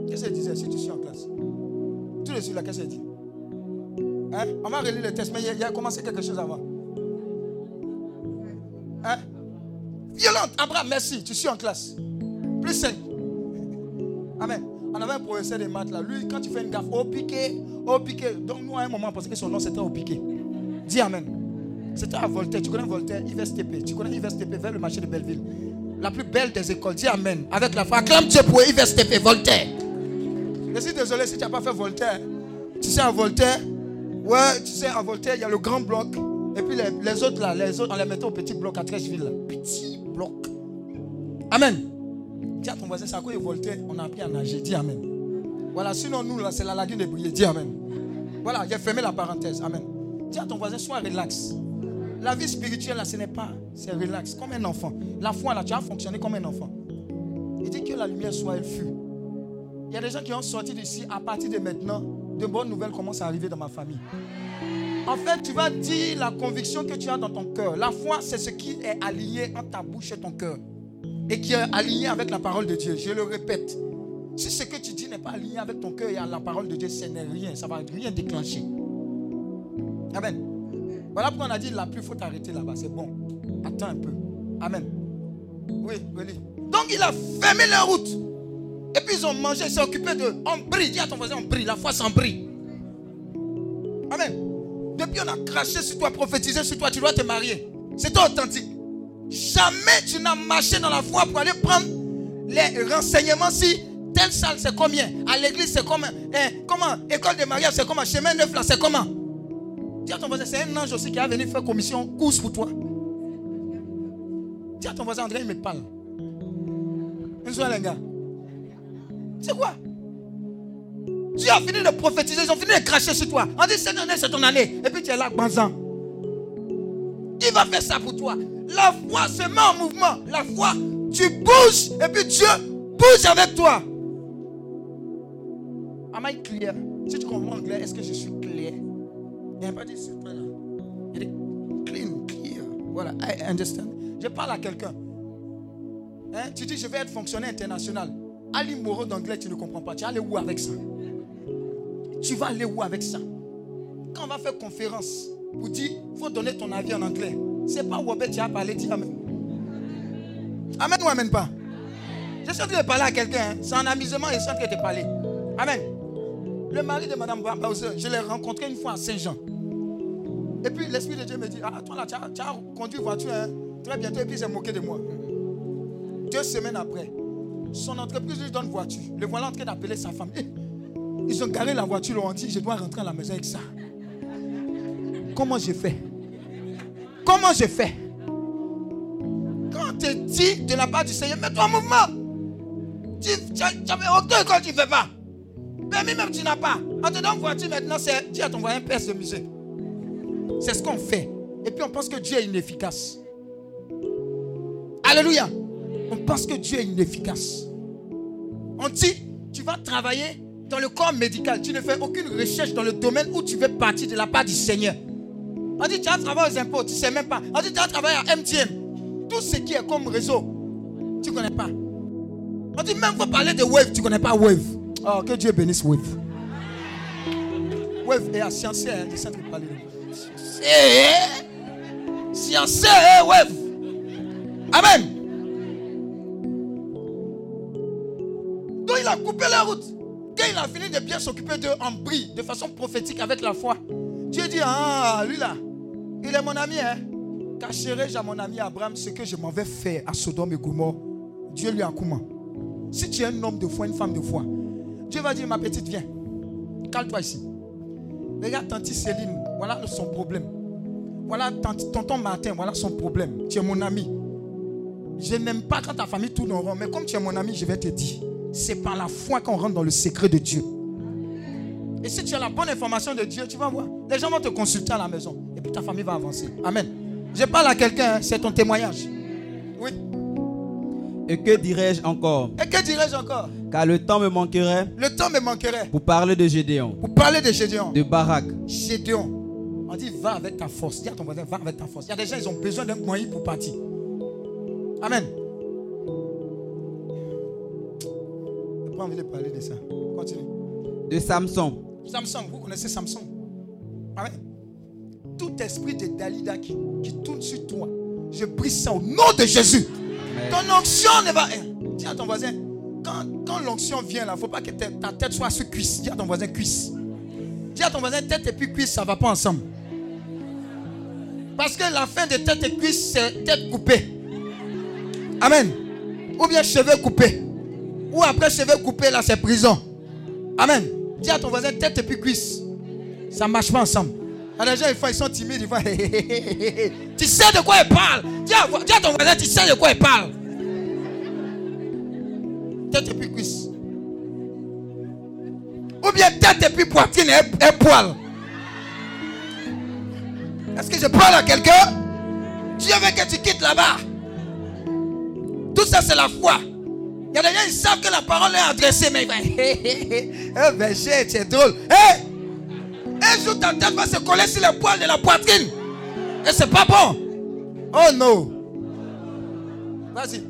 Qu'est-ce qu'elle disait Tout de suite, là, qu'est-ce qu'elle dit Hein? On va relire le texte, mais il y a- commencé quelque chose avant. Hein? Violente. Abraham, merci. Tu suis en classe. Plus 5. Amen. On avait un professeur de maths là. Lui, quand tu fais une gaffe, au piqué, au piqué. Donc, nous, à un moment, on pensait que son nom c'était au piqué. Dis Amen. C'était à Voltaire. Tu connais Voltaire, Yves TP. Tu connais Yves TP vers le marché de Belleville. La plus belle des écoles. Dis Amen. Avec la foi. Acclame Dieu pour Yves TP, Voltaire. Je suis désolé si tu n'as pas fait Voltaire. Tu sais, à Voltaire, ouais, tu sais, à Voltaire, il y a le grand bloc. Et puis les, autres là, les autres, on les mettait au petit bloc à Trècheville. Petit bloc. Amen. Dis à ton voisin, c'est à de Voltaire, on a appris à nager. Dis Amen. Voilà, sinon nous, là, c'est la lagune de briller. Dis Amen. Voilà, j'ai fermé la parenthèse. Amen. Dis à ton voisin, sois relax. La vie spirituelle, là, ce n'est pas, c'est relax, comme un enfant. La foi, là, tu as fonctionné comme un enfant. Il dit que la lumière soit, elle fut. Il y a des gens qui ont sorti d'ici, à partir de maintenant, de bonnes nouvelles commencent à arriver dans ma famille. En fait, tu vas dire la conviction que tu as dans ton cœur. La foi, c'est ce qui est aligné entre ta bouche et ton cœur. Et qui est aligné avec la parole de Dieu. Je le répète. Si ce que tu dis n'est pas aligné avec ton cœur et la parole de Dieu, ce n'est rien. Ça va rien déclencher. Amen. Voilà pourquoi on a dit la pluie, il faut t'arrêter là-bas. C'est bon. Attends un peu. Amen. Oui, oui. Donc il a fermé la route. Et puis ils ont mangé, ils s'est occupé de. On brille. Dis à ton voisin, on brille. La foi s'en brille. Amen. Depuis on a craché sur toi, prophétisé sur toi, tu dois te marier. C'est authentique. Jamais tu n'as marché dans la foi pour aller prendre les renseignements si telle salle c'est combien, à l'église c'est comment, hein, comment, école de mariage c'est comment, chemin neuf là c'est comment? Dis à ton voisin, c'est un ange aussi qui est venu faire commission, course pour toi. Dis à ton voisin, André, il me parle. Une soirée, les gars. C'est quoi? Tu as fini de prophétiser, ils ont fini de cracher sur toi. On dit, cette année, c'est ton année. Et puis tu es là, banzan. Il va faire ça pour toi. La foi se met en mouvement. La foi, tu bouges et puis Dieu bouge avec toi. Am I clear? Si tu comprends anglais, est-ce que je suis clair? Il n'y a pas dit c'est là. Il dit clean, clear. Voilà, I understand. Je parle à quelqu'un. Hein? Tu dis je vais être fonctionnaire international. Ali Moro d'anglais, tu ne comprends pas. Tu vas aller où avec ça? Tu vas aller où avec ça? Quand on va faire conférence pour dire, il faut donner ton avis en anglais. C'est pas Robert qui a parlé, dis Amen. Amen ou Amen pas? Je suis en train de parler à quelqu'un. hein. C'est un amusement et je suis en train de parler. Amen. Le mari de Madame Bowser, je l'ai rencontré une fois à Saint-Jean. Et puis l'Esprit de Dieu me dit, ah toi là, tu as, tu as conduit voiture hein, très bientôt et puis il s'est moqué de moi. Deux semaines après, son entreprise lui donne voiture. Le voilà en train d'appeler sa femme. Eh, ils ont garé la voiture, ont dit, je dois rentrer à la maison avec ça. Comment j'ai fait Comment j'ai fait Quand on te dit de la part du Seigneur, mets-toi en mouvement. Tu n'avais aucune école, tu ne fais pas. Permis même, tu n'as pas. On te donne voiture maintenant, c'est dis à ton voisin, pèse de musée. C'est ce qu'on fait. Et puis on pense que Dieu est inefficace. Alléluia. On pense que Dieu est inefficace. On dit, tu vas travailler dans le corps médical. Tu ne fais aucune recherche dans le domaine où tu veux partir de la part du Seigneur. On dit, tu vas travailler aux impôts, tu ne sais même pas. On dit, tu vas travailler à MTN. Tout ce qui est comme réseau, tu ne connais pas. On dit, même faut parler de Wave, tu ne connais pas Wave. Oh, que Dieu bénisse Wave. Wave est à sciencer, hein, de Sciencer, sciencer, hein, Wave. Amen. Il a coupé la route. Quand il a fini de bien s'occuper d'eux en brie, de façon prophétique avec la foi, Dieu dit, ah, lui là, il est mon ami, hein. Cacherai-je à mon ami Abraham ce que je m'en vais faire à Sodome et Gomorre Dieu lui a comment? Si tu es un homme de foi, une femme de foi, Dieu va dire, ma petite, viens. Cale-toi ici. Regarde tante Céline, voilà son problème. Voilà tonton Martin, voilà son problème. Tu es mon ami. Je n'aime pas quand ta famille tourne en rond, mais comme tu es mon ami, je vais te dire. C'est par la foi qu'on rentre dans le secret de Dieu. Et si tu as la bonne information de Dieu, tu vas voir. Les gens vont te consulter à la maison. Et puis ta famille va avancer. Amen. Je parle à quelqu'un, hein, c'est ton témoignage. Oui. Et que dirais-je encore? Et que dirais-je encore? Car le temps me manquerait Le temps me manquerait pour parler de Gédéon, pour parler de Gédéon. de Barak, Gédéon. On dit va avec ta force. Dis à ton voisin, va avec ta force. Il y a des gens, ils ont besoin d'un moyen pour partir. Amen. Pas envie de parler de ça. Continue. de Samson, Samson, vous connaissez Samson? Amen. Tout esprit de Dalida qui, qui tourne sur toi, je brise ça au nom de Jésus. Ton onction ne va. Eh, Dis à ton voisin, quand, quand l'onction vient là, il ne faut pas que ta, ta tête soit sur cuisse. Dis à ton voisin cuisse. Dis à ton voisin tête et puis cuisse, ça ne va pas ensemble. Parce que la fin de tête et cuisse, c'est tête coupée. Amen. Ou bien cheveux coupés. Ou après cheveux coupés, là, c'est prison. Amen. Dis à ton voisin tête et puis cuisse. Ça ne marche pas ensemble. Il y a des gens, ils, font- ils sont timides, ils font Tu sais de quoi ils parlent. Dis à, ton voisin, tu sais de quoi ils parlent. Tête et puis cuisse. Ou bien tête et puis poitrine et, et poil. Est-ce que je parle à quelqu'un? Dieu veut que tu quittes là-bas. Tout ça, c'est la foi. Il y a des gens, ils savent que la parole est adressée, mais ils vont. Hé, hé, hé. Eh, berger, tu es drôle. Hé! Un jour, ta tête va se coller sur les poils de la poitrine. Et c'est pas bon. Oh non. Vas-y.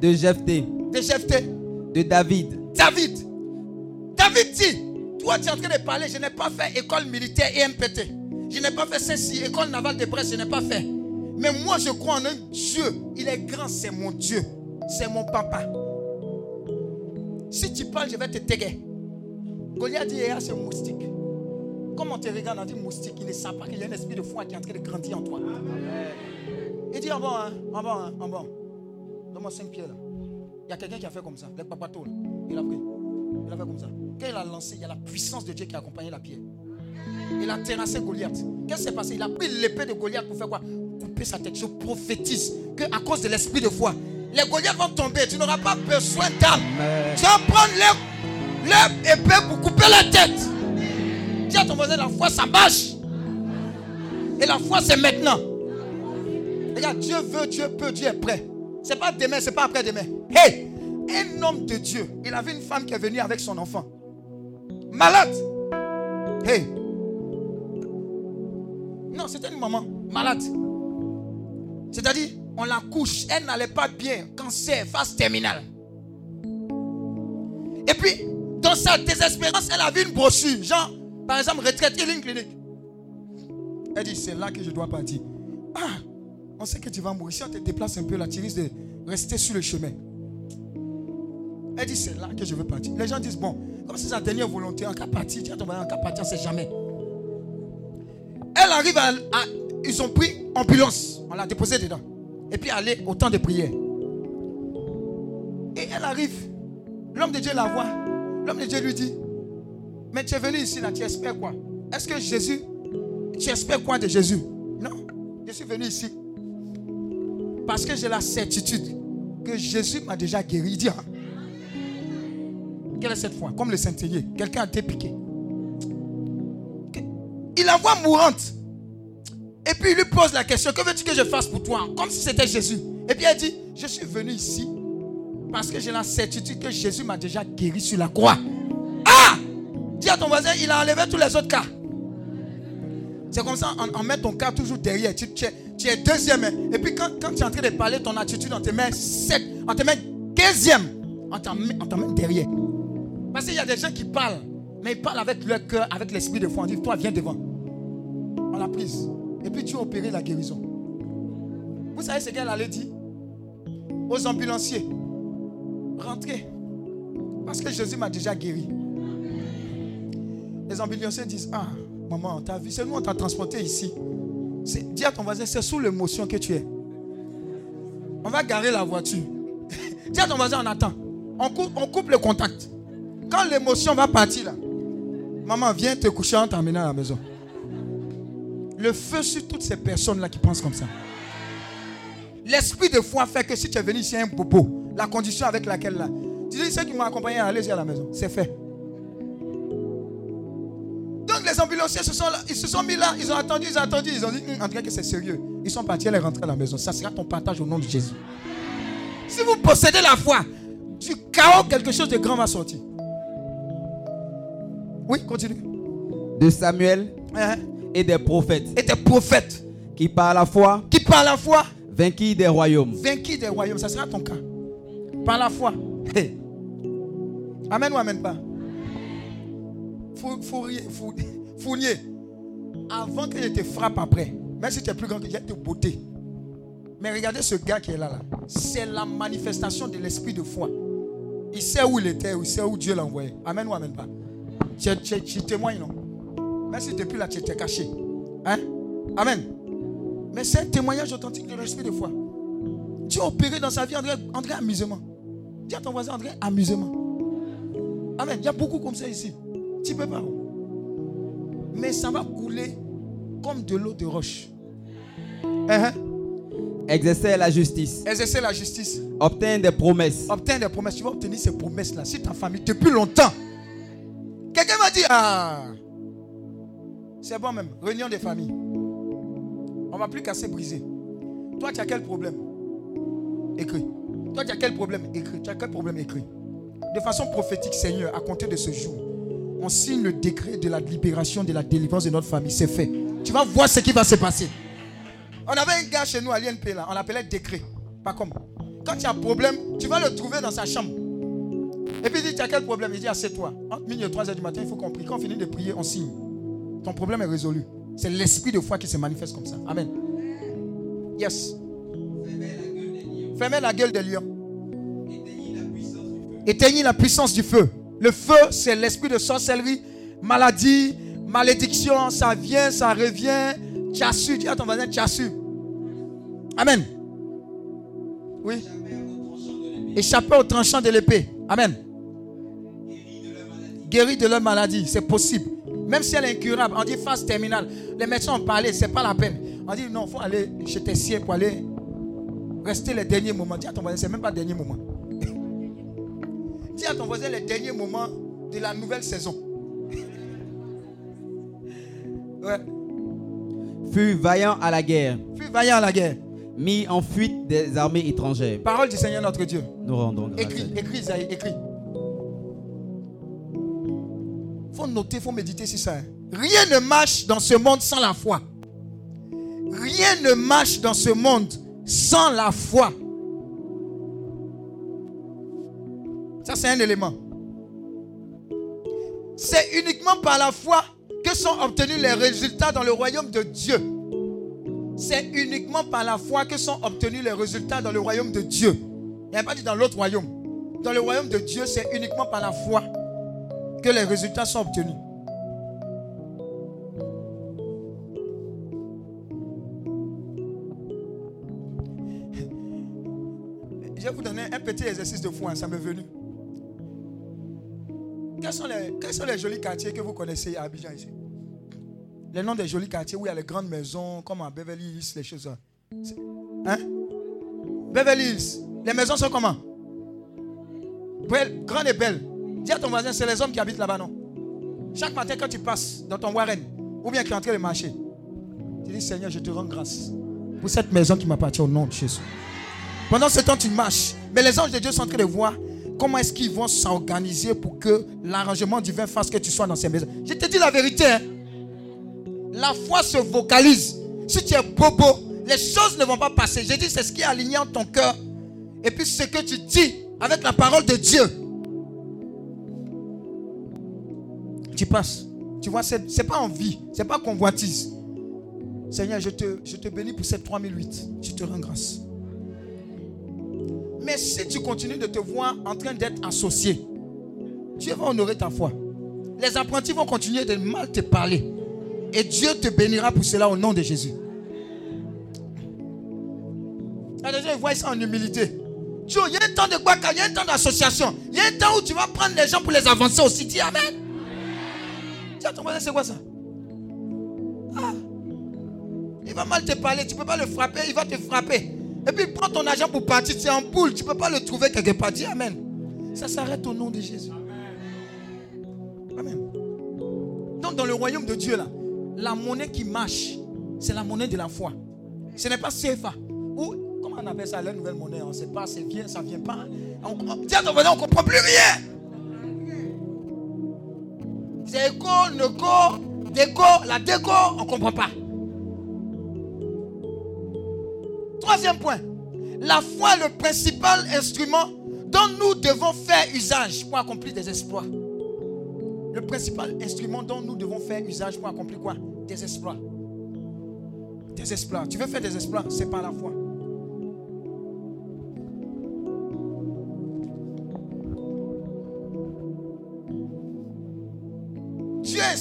de Jephthé, De Jephthé. de David, David. David dit, toi tu es en train de parler, je n'ai pas fait école militaire et MPT. Je n'ai pas fait ceci, école navale de Brest, je n'ai pas fait. Mais moi je crois en un Dieu. Il est grand, c'est mon Dieu. C'est mon papa. Si tu parles, je vais te taguer. Goliath dit, ah, c'est moustique. Comme on te regarde, on dit moustique, il ne sait pas qu'il y a un esprit de foi qui est en train de grandir en toi. Il dit, en bon, hein, en bon, hein, en bon. Donne-moi 5 pieds là. Il y a quelqu'un qui a fait comme ça, les papatos là. Il a pris. Il a fait comme ça. Quand il a lancé, il y a la puissance de Dieu qui a accompagné la pierre. Il a terrassé Goliath. Qu'est-ce qui s'est passé? Il a pris l'épée de Goliath pour faire quoi? Couper sa tête. Je prophétise que à cause de l'esprit de foi, les Goliaths vont tomber. Tu n'auras pas besoin d'âme. Tu vas prendre leur, leur épée pour couper la tête. Dis à ton voisin, la foi, ça marche. Et la foi, c'est maintenant. Regarde, Dieu veut, Dieu peut, Dieu est prêt. C'est pas demain, c'est pas après-demain. Hey, un homme de Dieu, il avait une femme qui est venue avec son enfant. Malade. Hey. Non, c'était une maman malade. C'est-à-dire, on la couche, elle n'allait pas bien, cancer, phase terminale. Et puis, dans sa désespérance, elle a vu une brochure, genre, par exemple, retraite healing clinique. Elle dit, c'est là que je dois partir. Ah, on sait que tu vas mourir. Si on te déplace un peu là, tu risques de rester sur le chemin. Elle dit, c'est là que je veux partir. Les gens disent, bon, comme c'est sa dernière volonté, en cas partir, tu vas tomber en cas partir, c'est jamais. Elle arrive à, Ils ont pris ambulance. On l'a déposée dedans. Et puis aller au temps de prière. Et elle arrive. L'homme de Dieu la voit. L'homme de Dieu lui dit, mais tu es venu ici, là, tu espères quoi? Est-ce que Jésus, tu espères quoi de Jésus? Non, je suis venu ici. Parce que j'ai la certitude que Jésus m'a déjà guéri. Il hein? quelle est cette foi? Comme le Saint-Seigneur, quelqu'un a été piqué. Il la voit mourante. Et puis il lui pose la question, que veux-tu que je fasse pour toi? Comme si c'était Jésus. Et puis elle dit, je suis venu ici parce que j'ai la certitude que Jésus m'a déjà guéri sur la croix. Ah Dis à ton voisin, il a enlevé tous les autres cas. C'est comme ça, on, met ton cas toujours derrière. Tu, es, deuxième. Hein. Et puis quand, tu es en train de parler ton attitude, on te met 7, on te met 15e. On t'en met, derrière. Parce qu'il y a des gens qui parlent, mais ils parlent avec leur cœur, avec l'esprit de foi. On dit, toi, viens devant. On l'a prise. Et puis tu as opéré la guérison. Vous savez ce qu'elle allait dire aux ambulanciers Rentrez. Parce que Jésus m'a déjà guéri. Les ambulanciers disent Ah, maman, t'as vu, c'est nous, on t'a transporté ici. Dis à ton voisin, c'est sous l'émotion que tu es. On va garer la voiture. Dis à ton voisin, on attend. On coupe, on coupe le contact. Quand l'émotion va partir là, maman, viens te coucher en t'emmenant à la maison. Le feu sur toutes ces personnes-là qui pensent comme ça. L'esprit de foi fait que si tu es venu ici un bobo, la condition avec laquelle là, tu dis ceux qui m'ont accompagné, allez-y à la maison. C'est fait. Donc les ambulanciers se sont, ils se sont mis là, ils ont attendu, ils ont attendu, ils ont dit, hum, en tout cas que c'est sérieux. Ils sont partis, aller rentrer à la maison. Ça sera ton partage au nom de Jésus. Si vous possédez la foi, du chaos, quelque chose de grand va sortir. Oui, continue. De Samuel hein? Et des prophètes. Et des prophètes. Qui par la foi. Qui par la foi. Vainquis des royaumes. Vainquis des royaumes, ça sera ton cas. Par la foi. Amen ou amen pas? Fournier. Avant que je te frappe après, même si tu es plus grand que je te beauté. Mais regardez ce gars qui est là. là. C'est la manifestation de l'esprit de foi. Il sait où il était, il sait où Dieu l'a envoyé. Amen ou amen pas? Tu, témoignes, non? Même si depuis là, tu étais caché. Hein? Amen. Mais c'est un témoignage authentique de l'esprit de foi. Tu as opéré dans sa vie, André, André amusement. Dis à ton voisin, André, amusement. Amen. Il y a beaucoup comme ça ici. Tu peux pas. Mais ça va couler comme de l'eau de roche. Uh Exercer la justice. Exercer la justice. Obtenir des promesses. Obtenir des promesses. Tu vas obtenir ces promesses-là. Si ta famille, depuis longtemps. Quelqu'un m'a dit, ah, c'est bon même. Réunion des familles. On va plus casser, briser. Toi, tu as quel problème? Écris. Toi, tu as quel problème? Écris. Tu as quel problème? Écris. De façon prophétique, Seigneur, à compter de ce jour, on signe le décret de la libération, de la délivrance de notre famille. C'est fait. Tu vas voir ce qui va se passer. On avait un gars chez nous à l'INP, là, on l'appelait décret. Pas comme. Quand tu as un problème, tu vas le trouver dans sa chambre. Et puis il dit, tu as quel problème? Il dit, assieds-toi. Entre minuit et 3 heures du matin, il faut qu'on prie. Quand on finit de prier, on signe. Ton problème est résolu. C'est l'esprit de foi qui se manifeste comme ça. Amen. Yes. Fermez la gueule des lions. Éteignez la puissance du feu. Le feu, c'est l'esprit de sorcellerie, maladie, malédiction. Ça vient, ça revient. Tu as su. Dis à ton voisin, tu as su. Amen. Oui. Échapper au tranchant de l'épée. Amen. Guérir de leur maladie. C'est possible. Même si elle est incurable, on dit phase terminale. Les médecins ont parlé, c'est pas la peine. On dit non, il faut aller chez tes pour aller rester les derniers moments. Dis à ton voisin, c'est même pas le dernier moment. Dis à ton voisin les derniers moments de la nouvelle saison. ouais. Fut vaillant à la guerre. Fut vaillant à la guerre. mis en fuite des armées étrangères. Parole du Seigneur notre Dieu. Nous rendons grâce. à Écris, Dieu. écris, Faut noter, faut méditer sur ça. hein. Rien ne marche dans ce monde sans la foi. Rien ne marche dans ce monde sans la foi. Ça, c'est un élément. C'est uniquement par la foi que sont obtenus les résultats dans le royaume de Dieu. C'est uniquement par la foi que sont obtenus les résultats dans le royaume de Dieu. Il n'y a pas dit dans l'autre royaume. Dans le royaume de Dieu, c'est uniquement par la foi que les résultats sont obtenus. Je vais vous donner un petit exercice de foi, hein, ça m'est venu. Quels sont, les, quels sont les jolis quartiers que vous connaissez à Abidjan ici? Les noms des jolis quartiers où il y a les grandes maisons, comme à Beverly Hills, les choses. C'est- Hein? Beverly Hills, les maisons sont comment? Belles, grandes et belles. Dis à ton voisin, c'est les hommes qui habitent là-bas, non? Chaque matin, quand tu passes dans ton Warren, ou bien tu es en train de marcher, tu dis Seigneur, je te rends grâce pour cette maison qui m'appartient au nom de Jésus. Pendant ce temps, tu marches. Mais les anges de Dieu sont en train de voir comment est-ce qu'ils vont s'organiser pour que l'arrangement divin fasse que tu sois dans ces maisons. Je te dis la vérité. hein. La foi se vocalise. Si tu es bobo, les choses ne vont pas passer. J'ai dit, c'est ce qui est aligné en ton cœur. Et puis ce que tu dis avec la parole de Dieu. Tu passes. Tu vois, c'est c'est pas envie, c'est pas convoitise. Seigneur, je te, je te bénis pour cette 3008. Je te rends grâce. Mais si tu continues de te voir en train d'être associé, Dieu va honorer ta foi. Les apprentis vont continuer de mal te parler. Et Dieu te bénira pour cela au nom de Jésus. Les gens ils voient ça en humilité. Il y a un temps de quoi Il y a un temps d'association. Il y a un temps où tu vas prendre les gens pour les avancer aussi. Dis Amen. C'est quoi ça? Ah. Il va mal te parler. Tu ne peux pas le frapper. Il va te frapper. Et puis prends ton argent pour partir. Tu es en boule. Tu ne peux pas le trouver quelque part. Dis Amen. Ça s'arrête au nom de Jésus. Amen. Donc dans le royaume de Dieu, là, la monnaie qui marche, c'est la monnaie de la foi. Ce n'est pas CFA. Ou, comment on appelle ça, la nouvelle monnaie On ne sait pas, c'est vient, ça ne vient pas. On, on, on ne comprend plus rien. C'est éco, neco, déco, la déco, on ne comprend pas. Troisième point. La foi est le principal instrument dont nous devons faire usage pour accomplir des exploits. Le principal instrument dont nous devons faire usage pour accomplir quoi? Des exploits. Des exploits. Tu veux faire des exploits, c'est par la foi.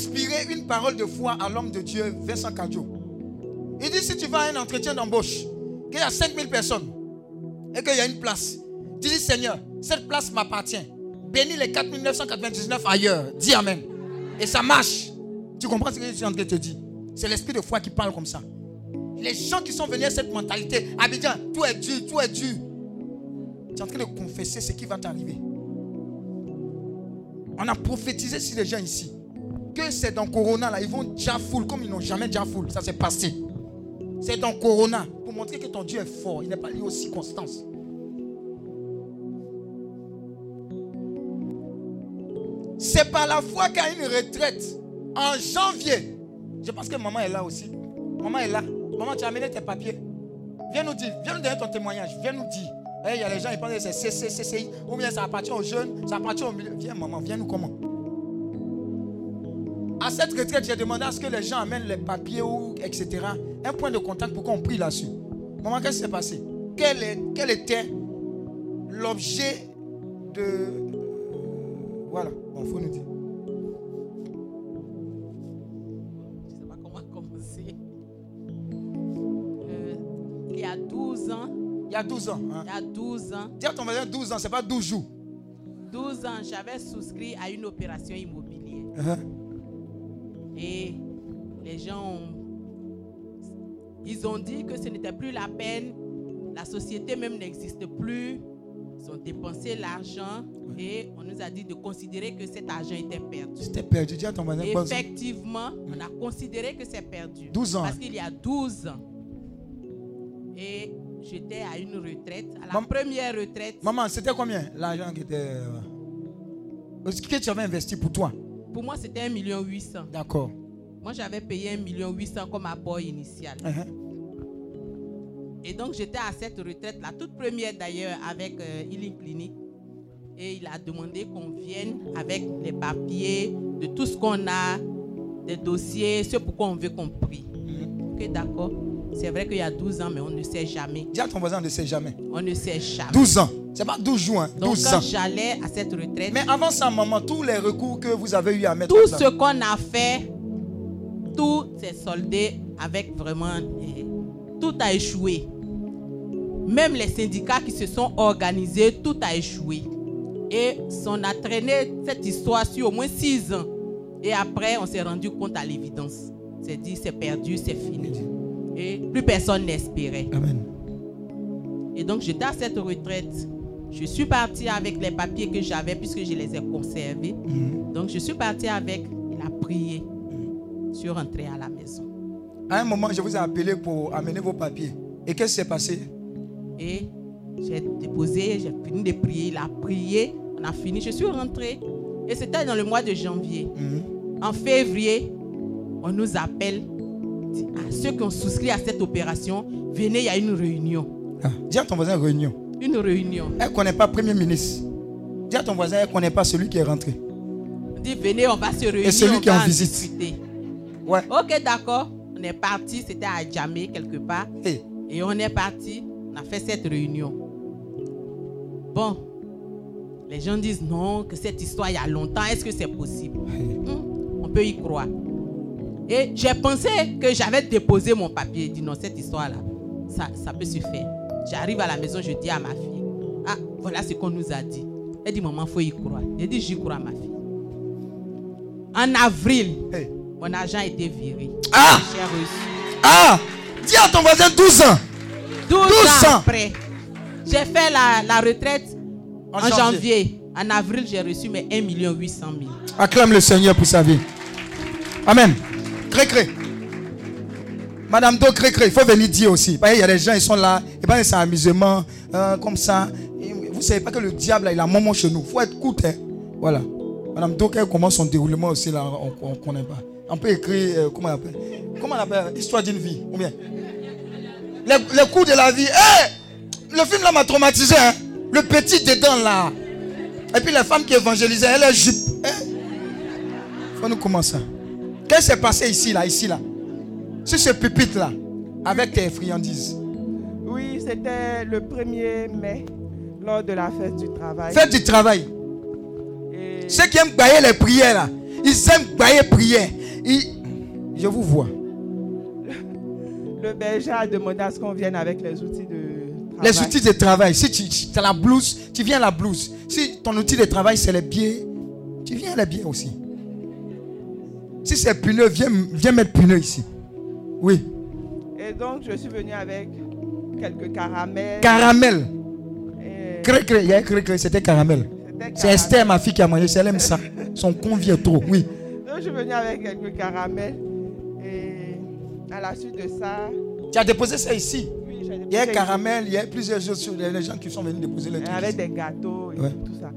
Inspiré une parole de foi à l'homme de Dieu, Vincent Cadio. Il dit si tu vas à un entretien d'embauche, qu'il y a 5000 personnes et qu'il y a une place, tu dis Seigneur, cette place m'appartient. Bénis les 4999 ailleurs. Dis Amen. Et ça marche. Tu comprends ce que je suis en train de te dire? C'est l'esprit de foi qui parle comme ça. Les gens qui sont venus à cette mentalité, Abidjan, tout est dur, tout est dur. Tu es en train de confesser ce qui va t'arriver. On a prophétisé sur les gens ici que c'est dans Corona là, ils vont déjà full comme ils n'ont jamais déjà full. Ça s'est passé. C'est dans Corona pour montrer que ton Dieu est fort. Il n'est pas lié aux circonstances. C'est par la foi qu'il y a une retraite en janvier. Je pense que maman est là aussi. Maman est là. Maman, tu as amené tes papiers. Viens nous dire, viens nous donner ton témoignage. Viens nous dire. Eh, Il y a les gens, ils pensent que c'est CC, CCI, ou bien ça appartient aux jeunes, ça appartient au milieu. Viens, maman, viens nous comment? Cette retraite, j'ai demandé à ce que les gens amènent les papiers, ou etc. Un point de contact pour qu'on prie là-dessus. Maman, qu'est-ce qui s'est passé? Quel, est- quel était l'objet de. Voilà, il faut nous dire. Je ne sais pas comment commencer. Euh, il y a 12 ans, Il y a 12 ans. hein. il y a 12 ans, Dis à ton voisin 12 ans, c'est pas 12 jours. 12 ans, j'avais souscrit à une opération immobilière. Hein? Et les gens ont, ils ont dit que ce n'était plus la peine, la société même n'existe plus. Ils ont dépensé l'argent et on nous a dit de considérer que cet argent était perdu. J'étais perdu. Dis à ton voisin effectivement, on a considéré que c'est perdu. 12 ans. Parce qu'il y a 12 ans. Et j'étais à une retraite, à la Maman- première retraite. Maman, c'était combien l'argent qui était. euh, Ce que tu avais investi pour toi? Pour moi, c'était 1 million 800. D'accord. Moi, j'avais payé 1 million 800 comme apport initial. Uh-huh. Et donc, j'étais à cette retraite, la toute première d'ailleurs, avec euh, Healing Clinic. Et il a demandé qu'on vienne avec les papiers, de tout ce qu'on a, des dossiers, ce pourquoi on veut qu'on prie. Ok, d'accord. C'est vrai qu'il y a 12 ans, mais on ne sait jamais. Dis à ton voisin, on ne sait jamais. On ne sait jamais. 12 ans. C'est pas 12 jours, hein, Donc, 12 quand ans. j'allais à cette retraite, Mais avant ça, maman, tous les recours que vous avez eu à mettre tout en place, ce qu'on a fait, tout s'est soldé avec vraiment. eh, tout a échoué. Même les syndicats qui se sont organisés, tout a échoué. Et on a traîné cette histoire sur au moins six ans. Et après, on s'est rendu compte à l'évidence. C'est dit, c'est perdu, c'est fini. Et plus personne n'espérait. Amen. Et donc, j'étais à cette retraite. Je suis partie avec les papiers que j'avais puisque je les ai conservés. Mhm. Donc, je suis partie avec. Il a prié. Je suis rentrée à la maison. À un moment, je vous ai appelé pour amener vos papiers. Et qu'est-ce qui s'est passé? Et j'ai déposé, j'ai fini de prier. Il a prié. On a fini. Je suis rentrée. Et c'était dans le mois de janvier. Mhm. En février, on nous appelle. Dit, Ah, ceux qui ont souscrit à cette opération, venez, il y a une réunion. Ah, Dis à ton voisin réunion. Une réunion. Elle ne connaît pas Premier ministre. Dis à ton voisin, elle ne connaît pas celui qui est rentré. Dit, venez, on va se réunir. celui on qui est en visite. discuter. Ouais. Ok, d'accord. On est parti, c'était à Djamé quelque part. Hey. Et on est parti, on a fait cette réunion. Bon, les gens disent non, que cette histoire il y a longtemps, est-ce que c'est possible? Hmm, On peut y croire. Et j'ai pensé que j'avais déposé mon papier. Dis non, cette histoire-là, ça, ça peut se faire. J'arrive à la maison, je dis à ma fille, ah, voilà ce qu'on nous a dit. Elle dit, maman, il faut y croire. J'ai dit, j'y crois, ma fille. En avril, Hey. mon argent a été viré. Ah J'ai reçu. Ah Dis à ton voisin 12 ans 12, 12 ans ans. après, j'ai fait la, la retraite En en, janvier. janvier. En avril, j'ai reçu mes 1 800 000. Acclame le Seigneur pour sa vie. Amen. Cré, cré. Madame Do, cré, cré. Il faut venir dire aussi. Qu'il y a des gens, ils sont là. Et pas c'est un amusement. euh, comme ça. Vous savez pas que le diable, il a moment chez nous. Il faut être court. hein. Voilà. Madame Do, elle commence son déroulement aussi, là. On ne connaît pas. On peut écrire, euh, comment on appelle? Comment on appelle? Histoire d'une vie. Ou bien? Les, les coups de la vie. Eh Le film là m'a traumatisé. Hein? Le petit dedans là. Et puis les femmes qui évangélisaient, elle est jupe. Hein? Faut nous commencer. Qu'est-ce qui s'est passé ici, là, ici, là? Sur ce pupitre là, avec tes friandises. Oui, c'était le 1er mai, lors de la fête du travail. Faites du travail. Et Ceux qui aiment bailler les prières là, ils aiment bailler prières. Ils- Je vous vois. le berger a demandé à ce qu'on vienne avec les outils de travail. Les outils de travail. Si tu as la blouse, tu viens à la blouse. Si ton outil de travail c'est les pieds, tu viens les pieds aussi. Si c'est pneu, viens, viens mettre pneu ici. Oui. Et donc, je suis venu avec quelques caramels. Caramel. et Cré, cré. Il y a cré, cré, c'était caramel. C'est. Esther, ma fille, qui a mangé. ça, Elle aime ça. Son convient trop. Oui. Donc, je suis venu avec quelques caramels. Et à la suite de ça, Tu as déposé ça ici. oui, j'ai Il y a déposé- caramel, il y a plusieurs choses sur les les gens qui sont venus déposer le Et truc. avec ici. des gâteaux et Ouais. tout ça.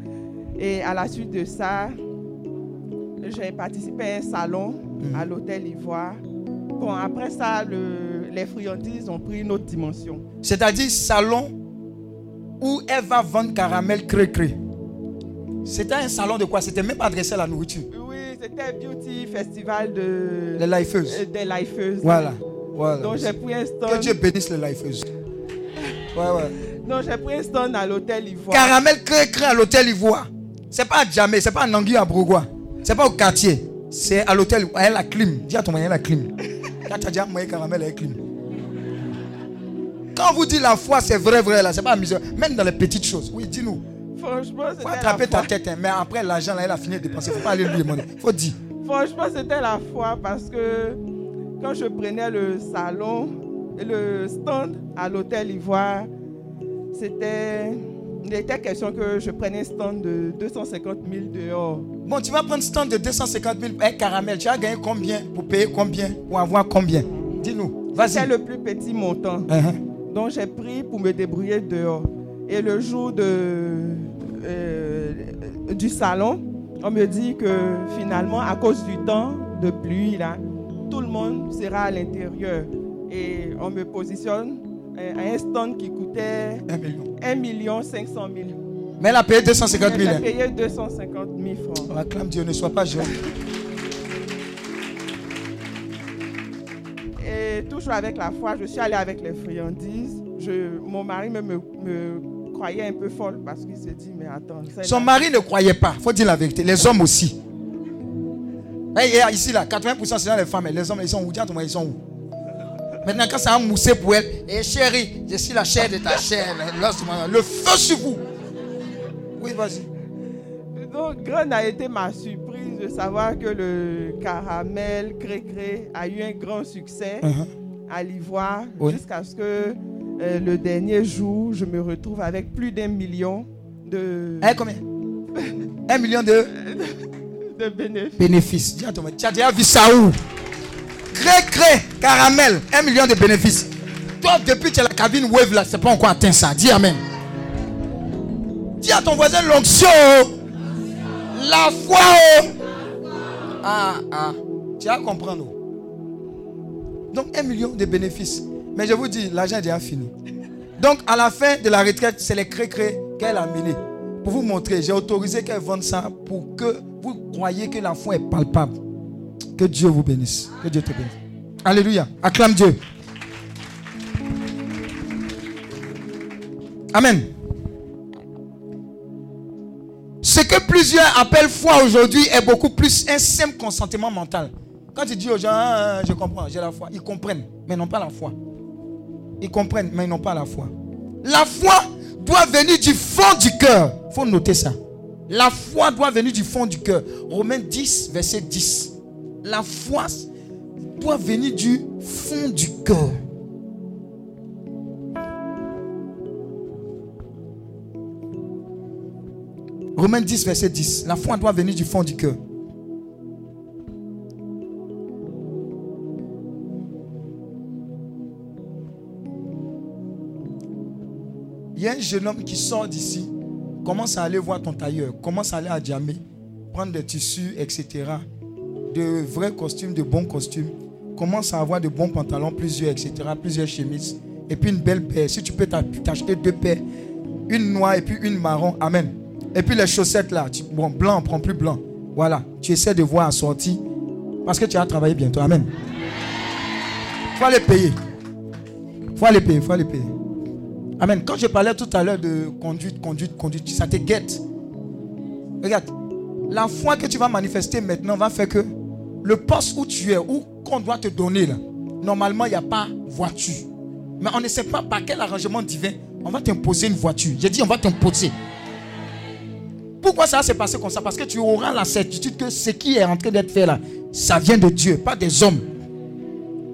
Et à la suite de ça, j'ai participé à un salon à l'hôtel Ivoire. Bon, après ça, le- les friandises ont pris une autre dimension. C'est-à-dire salon où elle va vendre caramel cré-cré. C'était un salon de quoi? C'était même pas adressé à la nourriture. Oui, c'était Beauty Festival de, Les lifeuses. euh, des lifeuses. Voilà. voilà. Donc j'ai pris un Que stand. Dieu bénisse les lifeuses. Ouais, ouais. Donc j'ai pris un stand à l'hôtel Ivoire. Caramel cré-cré à l'hôtel Ivoire. C'est pas à Djamé, c'est pas à Nangui à Brougua. C'est pas au quartier. C'est à l'hôtel. Elle a la clim. Dis à ton moyen la clim. Quand tu as dit à moi caramel, elle a clim. Quand on vous dit la foi, c'est vrai, vrai là, c'est pas amusant. Même dans les petites choses. Oui, dis-nous. Franchement, Faut c'était attraper la ta foi. tête, hein. mais après l'argent là, elle a fini de dépenser. Faut pas aller lui demander. Faut dire. Franchement, c'était la foi parce que quand je prenais le salon, le stand à l'hôtel Ivoire, c'était. Il était question que je prenais un stand de 250 000 dehors. Bon, tu vas prendre stand de 250 000 un caramel. Tu as gagné combien Pour payer combien Pour avoir combien? Dis-nous. C'est le plus petit montant. Uh-huh. Donc j'ai pris pour me débrouiller dehors. Et le jour de, euh, du salon, on me dit que finalement, à cause du temps de pluie, là, tout le monde sera à l'intérieur. Et on me positionne à un stand qui coûtait 1 million. 1 million 500 000. Mais elle a payé 250 000. J'ai hein. payé 250 000 francs. On acclame Dieu, ne sois pas jeune. Et toujours avec la foi, je suis allée avec les friandises. Je, mon mari me, me, me croyait un peu folle parce qu'il se dit, mais attends. Son mari ne croyait pas. faut dire la vérité. Les hommes aussi. Hey, hey, ici, là, 80% c'est dans les femmes. Les hommes, ils sont où? Ils sont où? Maintenant, quand ça a moussé pour elle, et chérie, je suis la chair de ta chair. Le feu sur vous. Oui, vas-y. Donc, grande a été ma surprise de savoir que le caramel cré-cré a eu un grand succès Uh-huh. à l'ivoire Oui. jusqu'à ce que euh, le dernier jour, je me retrouve avec plus d'un million de, Hein, combien? Un million de de bénéfices. bénéfices. Tu as déjà vu ça où? Cré, cré, caramel, un million de bénéfices. Toi, depuis que tu as la cabine wave là, c'est pas encore atteint ça. Dis Amen. Dis à ton voisin l'onction. oh. La foi. oh. Ah, ah. Tu vas comprendre. oh. Donc, un million de bénéfices. Mais je vous dis, l'argent est déjà fini. Donc, à la fin de la retraite, c'est les cré-cré qu'elle a mené. Pour vous montrer, j'ai autorisé qu'elle vende ça pour que vous croyez que la foi est palpable. Que Dieu vous bénisse. Que Dieu te bénisse. Alléluia. Acclame Dieu. Amen. Ce que plusieurs appellent foi aujourd'hui est beaucoup plus un simple consentement mental. Quand tu dis aux gens, Ah, ah, je comprends, j'ai la foi, ils comprennent, mais n'ont pas la foi. Ils comprennent, mais ils n'ont pas la foi. La foi doit venir du fond du cœur. Il faut noter ça. La foi doit venir du fond du cœur. Romains 10, verset 10. La foi doit venir du fond du cœur. Romains 10, verset 10. La foi doit venir du fond du cœur. Il y a un jeune homme qui sort d'ici, commence à aller voir ton tailleur, commence à aller à Djamé, prendre des tissus, etc. De vrais costumes, de bons costumes. Commence à avoir de bons pantalons, plusieurs, etc. Plusieurs chemises. Et puis une belle paire. Si tu peux t'a- t'acheter deux paires, une noire et puis une marron. Amen. Et puis les chaussettes là, bon, blanc, prends plus blanc. Voilà. Tu essaies de voir assorti. Parce que tu vas travailler bientôt. Amen. faut aller payer. faut aller payer, faut aller payer. Amen. Quand je parlais tout à l'heure de conduite, conduite, conduite, ça te guette. Regarde, la foi que tu vas manifester maintenant va faire que le poste où tu es, où qu'on doit te donner, normalement, il n'y a pas voiture. Mais on ne sait pas par quel arrangement divin on va t'imposer une voiture. J'ai dit, on va t'imposer. Pourquoi ça s'est passé comme ça? Parce que tu auras la certitude que ce qui est en train d'être fait là, ça vient de Dieu, pas des hommes.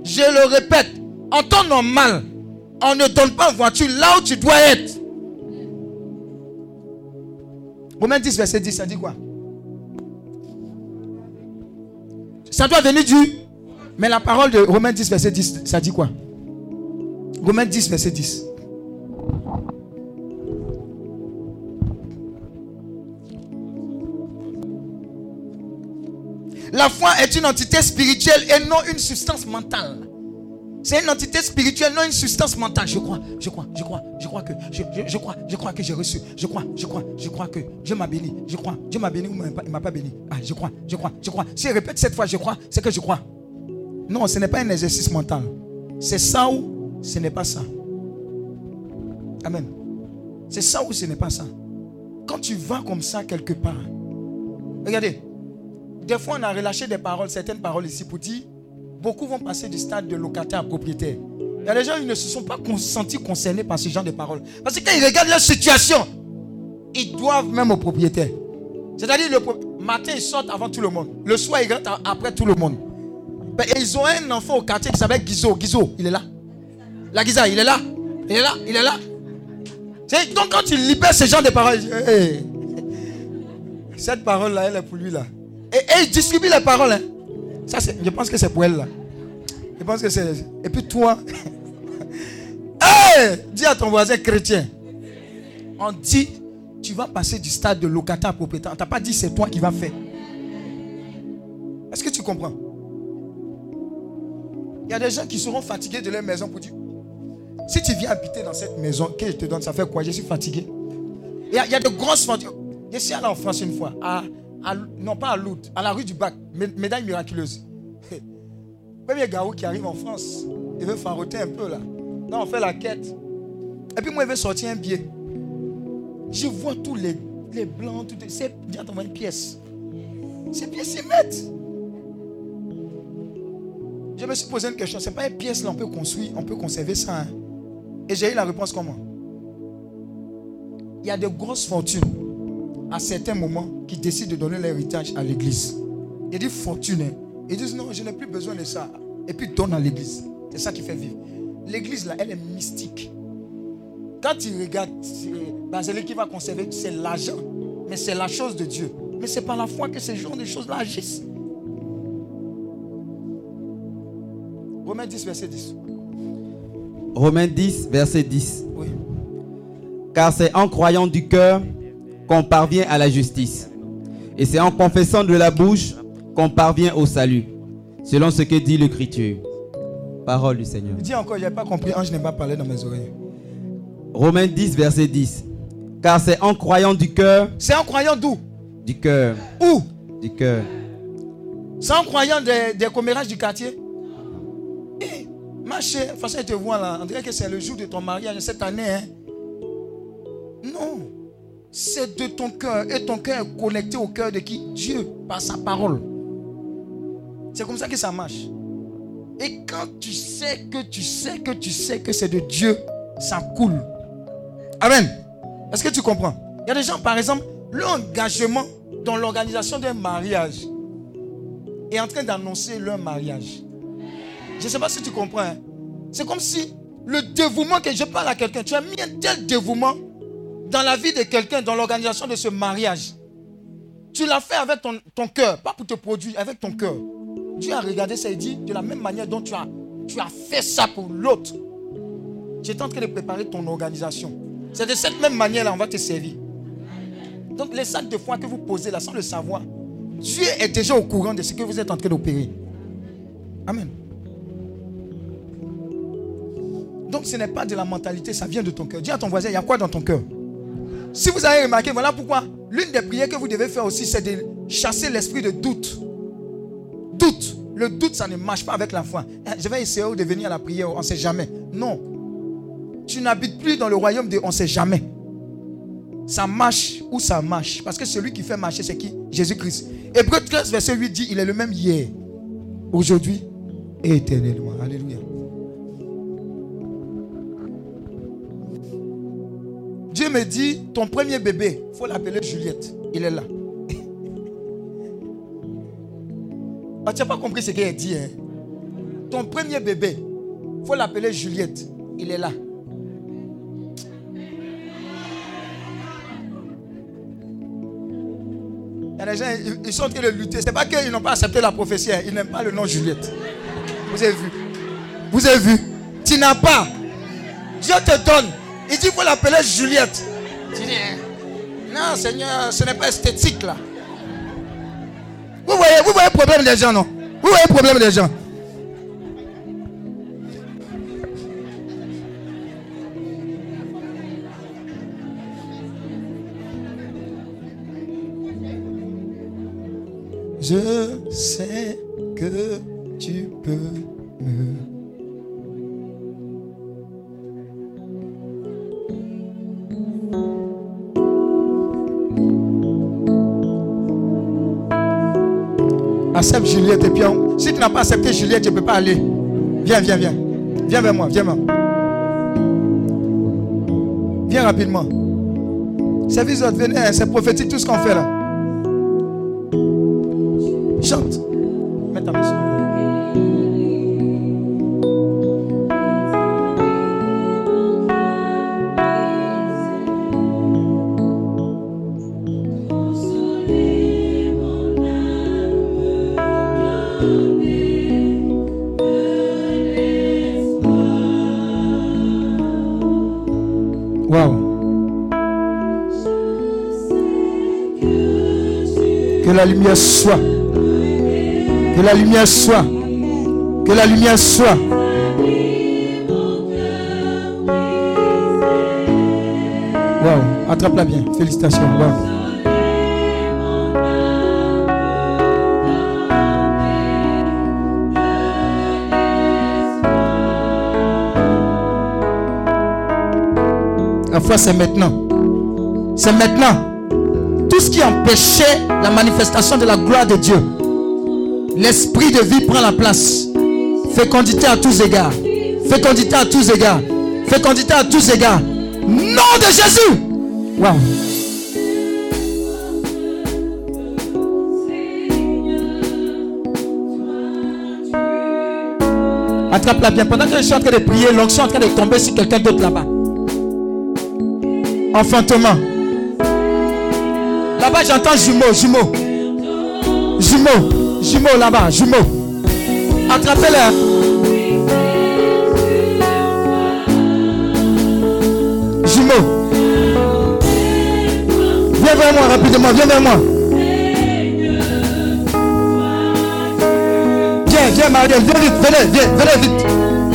Je le répète, en temps normal, on ne donne pas une voiture là où tu dois être. Romains 10, verset 10, ça dit quoi? Ça doit venir du. Mais la parole de Romains 10, verset 10, ça dit quoi? Romains 10, verset 10. La foi est une entité spirituelle et non une substance mentale. C'est une entité spirituelle, non une substance mentale. Je crois, je crois, je crois, je crois que, je, je- je crois, je crois que j'ai reçu. Je crois, je crois, je crois que Dieu m'a béni. Je crois, Dieu m'a béni ou il m'a pas béni. Ah, je crois, je crois, je crois. Si je répète cette fois, je crois, c'est que je crois. Non, ce n'est pas un exercice mental. C'est ça ou ce n'est pas ça. Amen. C'est ça ou ce n'est pas ça. Quand tu vas comme ça quelque part, regardez, des fois on a relâché des paroles, certaines paroles ici pour dire, beaucoup vont passer du stade de locataire à propriétaire. Il y a des gens qui ne se sont pas sentis concernés par ce genre de paroles. Parce que quand ils regardent leur situation, ils doivent même au propriétaire. C'est-à-dire, le matin, ils sortent avant tout le monde. Le soir, ils rentrent après tout le monde. Ben, et ils ont un enfant au quartier qui s'appelle Guizo. Guizo, il est là. La Giza, il est là. Il est là, il est là. Donc quand il libère ce genre de paroles, cette parole-là, elle est pour lui là. Et, et il distribue les paroles. hein. Ça, je pense que c'est pour elle. Je pense que c'est. Et puis toi. Hey, dis à ton voisin chrétien. On dit, tu vas passer du stade de locataire à propriétaire. On t'a pas dit c'est toi qui vas faire. Est-ce que tu comprends? Il y a des gens qui seront fatigués de leur maison pour dire, si tu viens habiter dans cette maison, que je te donne, ça fait quoi? Je suis fatigué. Il y a, il y a de grosses fatigues. Je suis allé en France une fois, à, non pas à Lourdes, à la rue du Bac, mé- médaille miraculeuse. Premier garou qui arrive en France, il veut faroter un peu là. Là, on fait la quête. Et puis moi, il veut sortir un billet. Je vois tous les, les blancs, tout. C'est dis à ton voisin, une pièce. C'est pièce, c'est mètres. Je me suis posé une question. C'est pas une pièce là, on peut construire, on peut conserver ça. hein. Et j'ai eu la réponse comment? Il y a de grosses fortunes à certains moments qui décident de donner l'héritage à l'église. Il dit fortune. hein. Ils disent non, je n'ai plus besoin de ça. Et puis donne à l'église. C'est ça qui fait vivre. L'église là, elle est mystique. Quand tu regardes, c'est- ben, c'est lui qui va conserver, c'est l'argent. Mais c'est la chose de Dieu. Mais c'est par la foi que ces genres de choses-là agissent. Romains 10, verset 10. Romains 10, verset 10. Oui. Car c'est en croyant du cœur qu'on parvient à la justice. Et c'est en confessant de la bouche qu'on parvient au salut. Selon ce que dit l'Écriture. Parole du Seigneur. Dis encore, je n'ai pas compris. Ange n'est pas parlé dans mes oreilles. Romains 10, verset 10. Car c'est en croyant du cœur, C'est en croyant d'où? Du cœur, Où? Du cœur. C'est en croyant des, des commérages du quartier Eh, Ma chère, de toute façon, te voit là. On dirait que c'est le jour de ton mariage cette année. hein. Non. C'est de ton cœur. Et ton cœur est connecté au cœur de qui? Dieu, par sa parole. C'est comme ça que ça marche. Et quand tu sais que tu sais que tu sais que c'est de Dieu, ça coule. Amen. Est-ce que tu comprends? Il y a des gens, par exemple, l'engagement dans l'organisation d'un mariage est en train d'annoncer leur mariage. Je ne sais pas si tu comprends. hein. C'est comme si le dévouement que je parle à quelqu'un, tu as mis un tel dévouement dans la vie de quelqu'un, dans l'organisation de ce mariage. Tu l'as fait avec ton, cœur, pas pour te produire, avec ton cœur. Dieu a regardé ça et dit, de la même manière dont tu as, tu as fait ça pour l'autre, j'étais en train de préparer ton organisation. C'est de cette même manière-là, on va te servir. Donc les sacs de foi que vous posez là sans le savoir, Dieu est déjà au courant de ce que vous êtes en train d'opérer. Amen. Donc ce n'est pas de la mentalité, ça vient de ton cœur. Dis à ton voisin, il y a quoi dans ton cœur? Si vous avez remarqué, voilà pourquoi l'une des prières que vous devez faire aussi, c'est de chasser l'esprit de doute. Doute. Le doute, ça ne marche pas avec la foi. Eh, Je vais essayer de venir à la prière, on ne sait jamais. Non. Tu n'habites plus dans le royaume de on ne sait jamais. Ça marche ou ça marche. Parce que celui qui fait marcher, c'est qui? Jésus-Christ. Hébreu 13, verset 8 dit, il est le même hier, aujourd'hui et éternellement. Alléluia. Me dit, ton premier bébé, faut l'appeler Juliette. Il est là. Ah, tu n'as pas compris ce qu'il dit. Hein? Ton premier bébé, faut l'appeler Juliette. Il est là. Il y a des gens, ils, ils sont en train de lutter. Ce n'est pas qu'ils n'ont pas accepté la prophétie. hein. Ils n'aiment pas le nom Juliette. Vous avez vu Vous avez vu Tu n'as pas. Dieu te donne. Il dit qu'il faut l'appeler Juliette. Tu dis, hein, non Seigneur, ce n'est pas esthétique là. Vous voyez, vous voyez le problème des gens, non? Vous voyez le problème des gens? Je sais Juliette et puis on- si tu n'as pas accepté Juliette, tu ne peux pas aller. Viens, viens, viens. Viens vers moi, viens vers moi. Viens rapidement. Service venez, hein, c'est prophétique tout ce qu'on fait là. La lumière soit. Que la lumière soit. Que la lumière soit. Waouh. Attrape-la bien. Félicitations. La foi, c'est maintenant. C'est maintenant. Tout ce qui empêchait la manifestation de la gloire de Dieu, l'esprit de vie prend la place. Fécondité à tous égards. Fécondité à tous égards. Fécondité à tous égards. Nom de Jésus. Waouh. Attrape-la bien. Pendant que je suis en train de prier, l'onction est en train de tomber sur quelqu'un d'autre là-bas. Enfantement. J'entends jumeau, jumeau. Jumeau, jumeau là-bas, jumeau. Attrapez-le. Jumeau. Viens vers moi rapidement, viens vers moi. Viens, viens Marielle, viens vite, venez, viens, venez vite.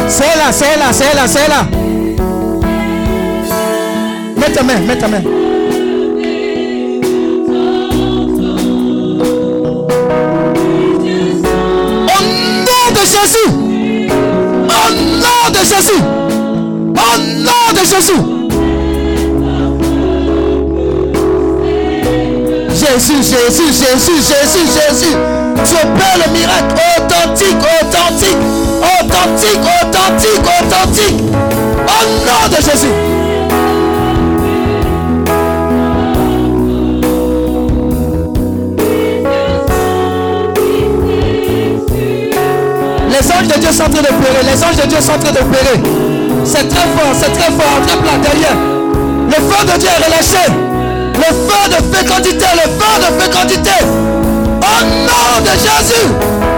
C'est là, c'est là, c'est là, c'est là. Mets ta main, mets ta main. Jésus. Au nom de Jésus. Au nom de Jésus. Jésus, Jésus, Jésus, Jésus, Jésus. Peux le miracle authentique, authentique, authentique, authentique, authentique. Au nom de Jésus. Les anges de Dieu sont en train de pleurer. Les anges de Dieu sont en train de pleurer. C'est très fort, c'est très fort. Attrape là derrière. Le feu de Dieu est relâché. Le feu de fécondité, le feu de fécondité. Au nom de Jésus.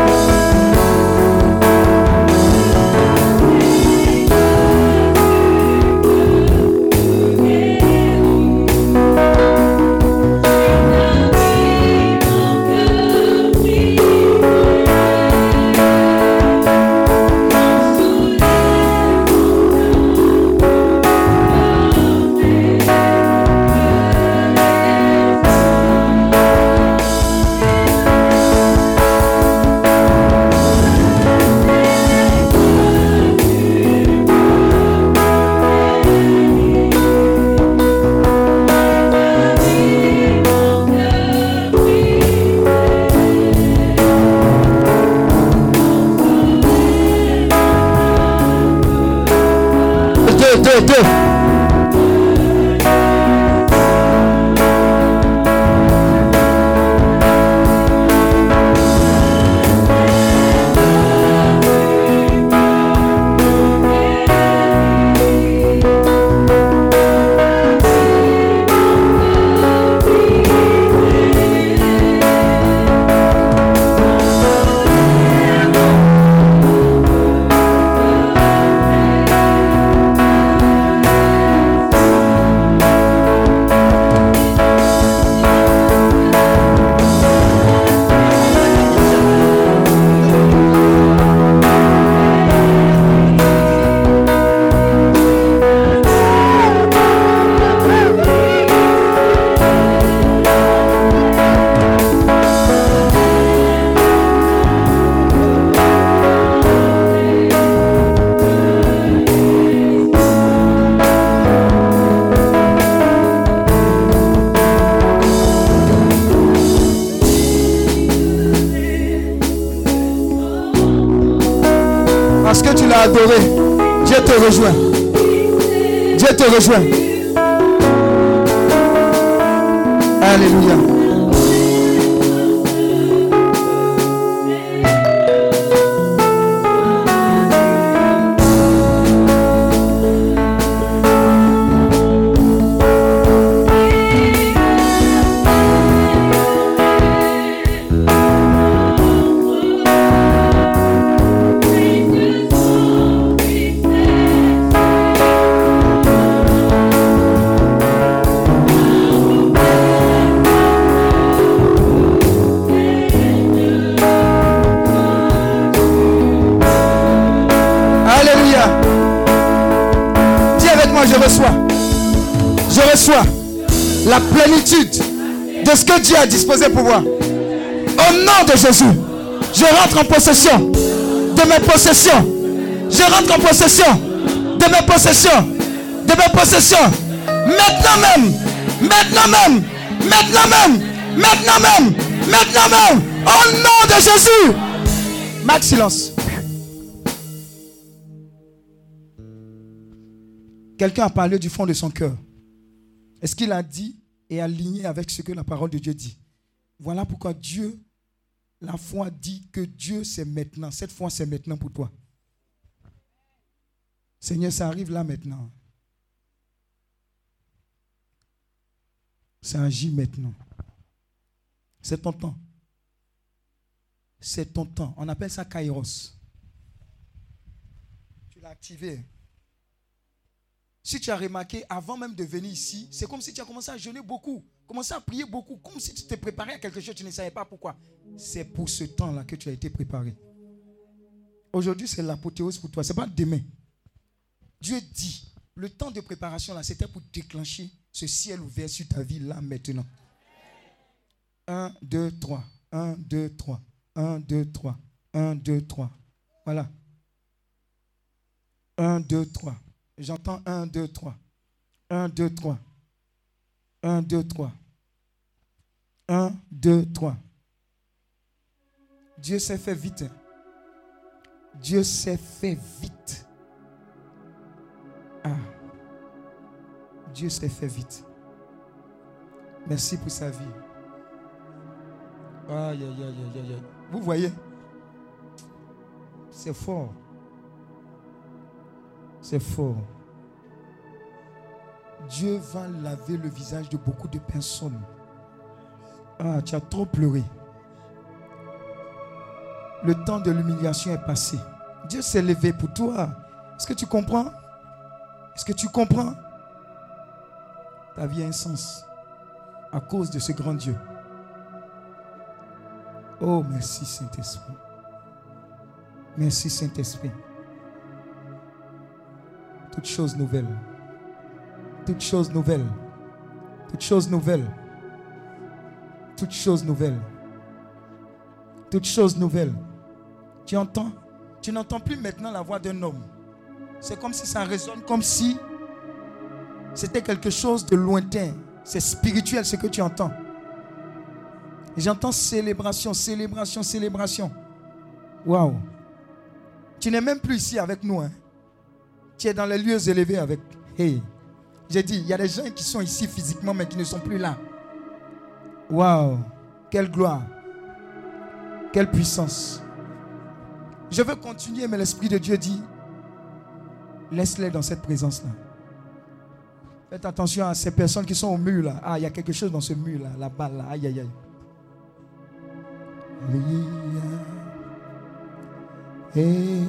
Dieu Pour. Au nom de Jésus, je rentre en possession de mes possessions. Je rentre en possession de mes possessions. De mes possessions. Maintenant même. Maintenant même. Maintenant même. Maintenant même. Maintenant même. Au nom de Jésus. Max silence. Quelqu'un a parlé du fond de son cœur. Est-ce qu'il a dit et aligné avec ce que la parole de Dieu dit? Voilà pourquoi Dieu, la foi dit que Dieu c'est maintenant. Cette foi c'est maintenant pour toi. Seigneur, ça arrive là maintenant. Ça agit maintenant. C'est ton temps. C'est ton temps. On appelle ça Kairos. Tu l'as activé. Si tu as remarqué, avant même de venir ici, c'est comme si tu as commencé à jeûner beaucoup, commencé à prier beaucoup, comme si tu t'es préparé à quelque chose, tu ne savais pas pourquoi. C'est pour ce temps-là que tu as été préparé. Aujourd'hui, c'est l'apothéose pour toi. Ce n'est pas demain. Dieu dit, le temps de préparation, là, c'était pour déclencher ce ciel ouvert sur ta vie, là, maintenant. 1, 2, 3. 1, 2, 3. 1, 2, 3. 1, 2, 3. Voilà. 1, 2, 3. J'entends 1, 2, 3. 1, 2, 3. 1, 2, 3. 1, 2, 3. Dieu s'est fait vite. Dieu s'est fait vite. Ah. Dieu s'est fait vite. Merci pour sa vie. Aïe, aïe, aïe, aïe, aïe. Vous voyez? C'est fort. C'est fort. Dieu va laver le visage de beaucoup de personnes. Ah, tu as trop pleuré. Le temps de l'humiliation est passé. Dieu s'est levé pour toi. Est-ce que tu comprends? Est-ce que tu comprends? Ta vie a un sens à cause de ce grand Dieu. Oh, merci Saint-Esprit. Merci Saint-Esprit. Toutes choses nouvelles. Toutes choses nouvelles. Toutes choses nouvelles. Toutes choses nouvelles. Toutes choses nouvelles. Tu entends? Tu n'entends plus maintenant la voix d'un homme. C'est comme si ça résonne, comme si c'était quelque chose de lointain. C'est spirituel ce que tu entends. J'entends célébration, célébration, célébration. Waouh. Tu n'es même plus ici avec nous. Hein? Tu es dans les lieux élevés avec. Hey. J'ai dit, il y a des gens qui sont ici physiquement, mais qui ne sont plus là. Waouh. Quelle gloire. Quelle puissance. Je veux continuer, mais l'Esprit de Dieu dit, laisse-les dans cette présence-là. Faites attention à ces personnes qui sont au mur là. Ah, il y a quelque chose dans ce mur là, là-bas là. Aïe, aïe, aïe. Elia,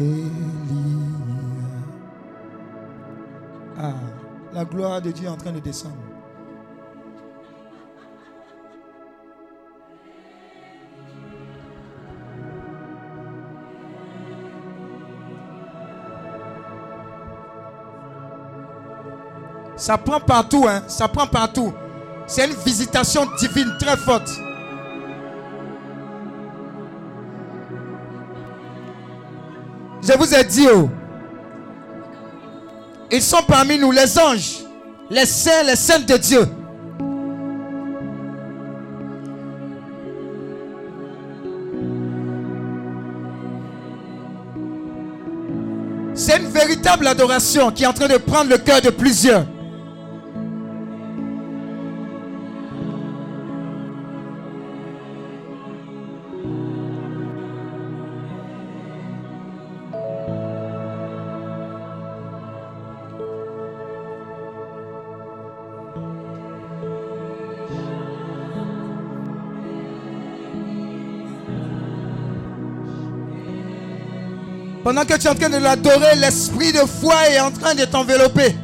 Elia, Ah, la gloire de Dieu est en train de descendre. Ça prend partout, hein. Ça prend partout. C'est une visitation divine très forte. Je vous ai dit, oh, ils sont parmi nous, les anges, les saints, les saints de Dieu. C'est une véritable adoration qui est en train de prendre le cœur de plusieurs. Pendant que tu es en train de l'adorer, l'esprit de foi est en train de t'envelopper.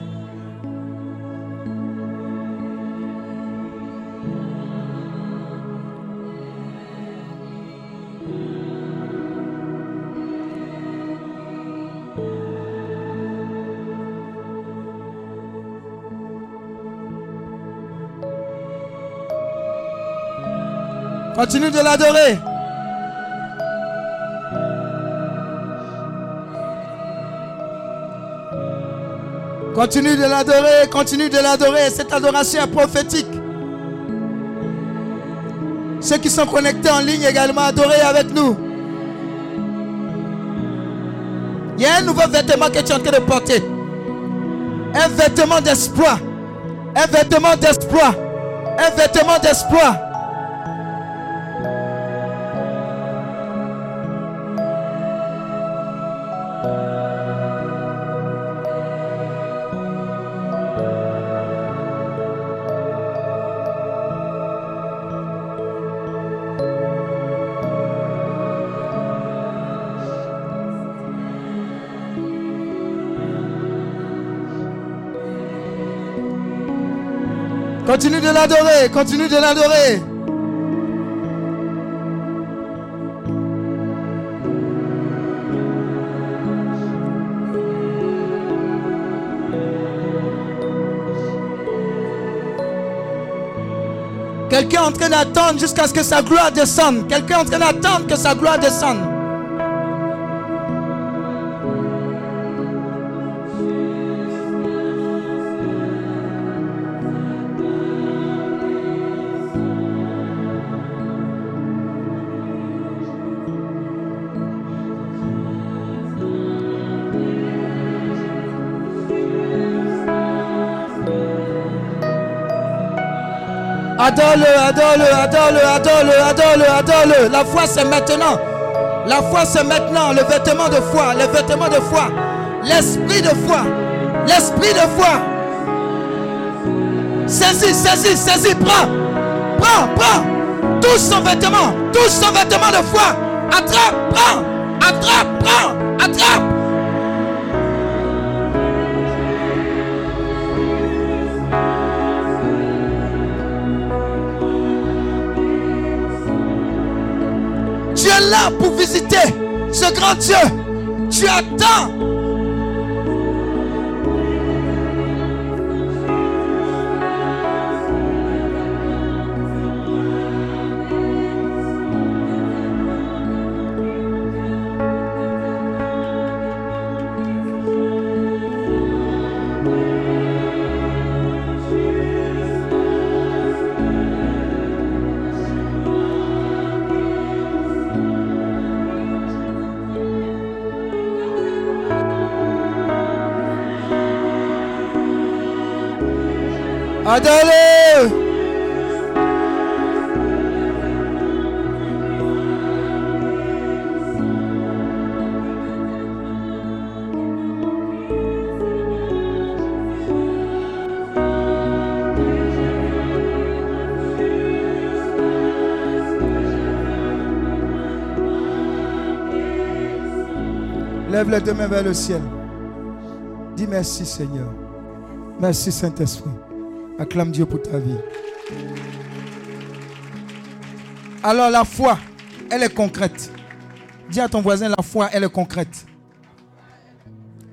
Continue de l'adorer. Continue de l'adorer, continue de l'adorer. Cette adoration est prophétique. Ceux qui sont connectés en ligne également, adorez avec nous. Il y a un nouveau vêtement que tu es en train de porter. Un vêtement d'espoir. Un vêtement d'espoir. Un vêtement d'espoir. L'adorer, continue de l'adorer. Quelqu'un est en train d'attendre jusqu'à ce que sa gloire descende. Quelqu'un est en train d'attendre que sa gloire descende. Adore-le, adore-le, adore-le, adore-le, adore-le, adore-le. La foi, c'est maintenant. La foi, c'est maintenant. Le vêtement de foi, le vêtement de foi. L'esprit de foi. L'esprit de foi. Saisis, saisis, saisis, prends. Prends, prends. Touche son vêtement. Touche son vêtement de foi. Attrape, prends. Attrape, prends. Attrape. Dieu. Tu attends. Adore Lève les deux mains vers le ciel. Dis merci Seigneur. Merci Saint-Esprit. Acclame Dieu pour ta vie. Alors la foi, elle est concrète. Dis à ton voisin, la foi, elle est concrète.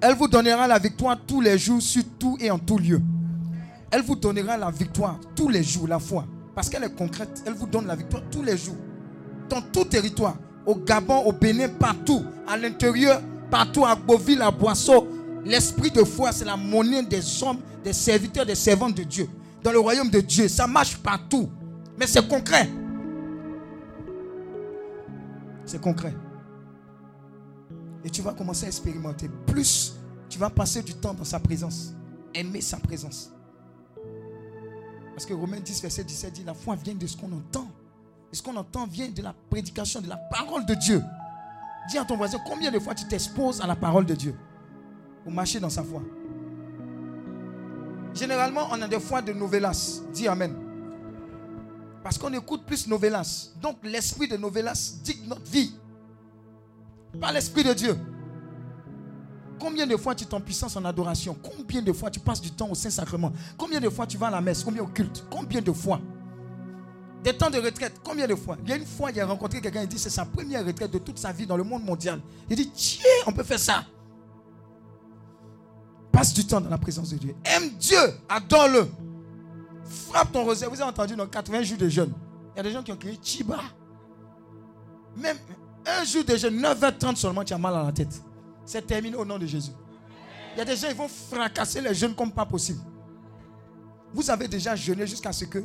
Elle vous donnera la victoire tous les jours, sur tout et en tout lieu. Elle vous donnera la victoire tous les jours, la foi. Parce qu'elle est concrète. Elle vous donne la victoire tous les jours. Dans tout territoire. Au Gabon, au Bénin, partout. À l'intérieur, partout. À Beauville, à Boisseau. L'esprit de foi, c'est la monnaie des hommes, des serviteurs, des servantes de Dieu. Dans le royaume de Dieu. Ça marche partout. Mais c'est concret. C'est concret. Et tu vas commencer à expérimenter. Plus tu vas passer du temps dans sa présence. Aimer sa présence. Parce que Romains 10, verset 17 dit, la foi vient de ce qu'on entend. Et ce qu'on entend vient de la prédication, de la parole de Dieu. Dis à ton voisin, combien de fois tu t'exposes à la parole de Dieu pour marcher dans sa foi? Généralement, on a des fois de novelas. Dis Amen. Parce qu'on écoute plus novelas. Donc l'esprit de novelas dicte notre vie. Pas l'esprit de Dieu. Combien de fois tu t'en puissance en adoration? Combien de fois tu passes du temps au Saint-Sacrement? Combien de fois tu vas à la messe? Combien au culte? Combien de fois? Des temps de retraite Combien de fois? Il y a une fois, il a rencontré quelqu'un, il dit c'est sa première retraite de toute sa vie dans le monde mondial. Il dit tiens, on peut faire ça. Passe du temps dans la présence de Dieu. Aime Dieu, adore-le. Frappe ton rosaire. Vous avez entendu dans 80 jours de jeûne. Il y a des gens qui ont crié Chiba. Même un jour de jeûne, 9h30 seulement, tu as mal à la tête. C'est terminé au nom de Jésus. Il y a des gens, ils vont fracasser les jeûnes comme pas possible. Vous avez déjà jeûné jusqu'à ce que.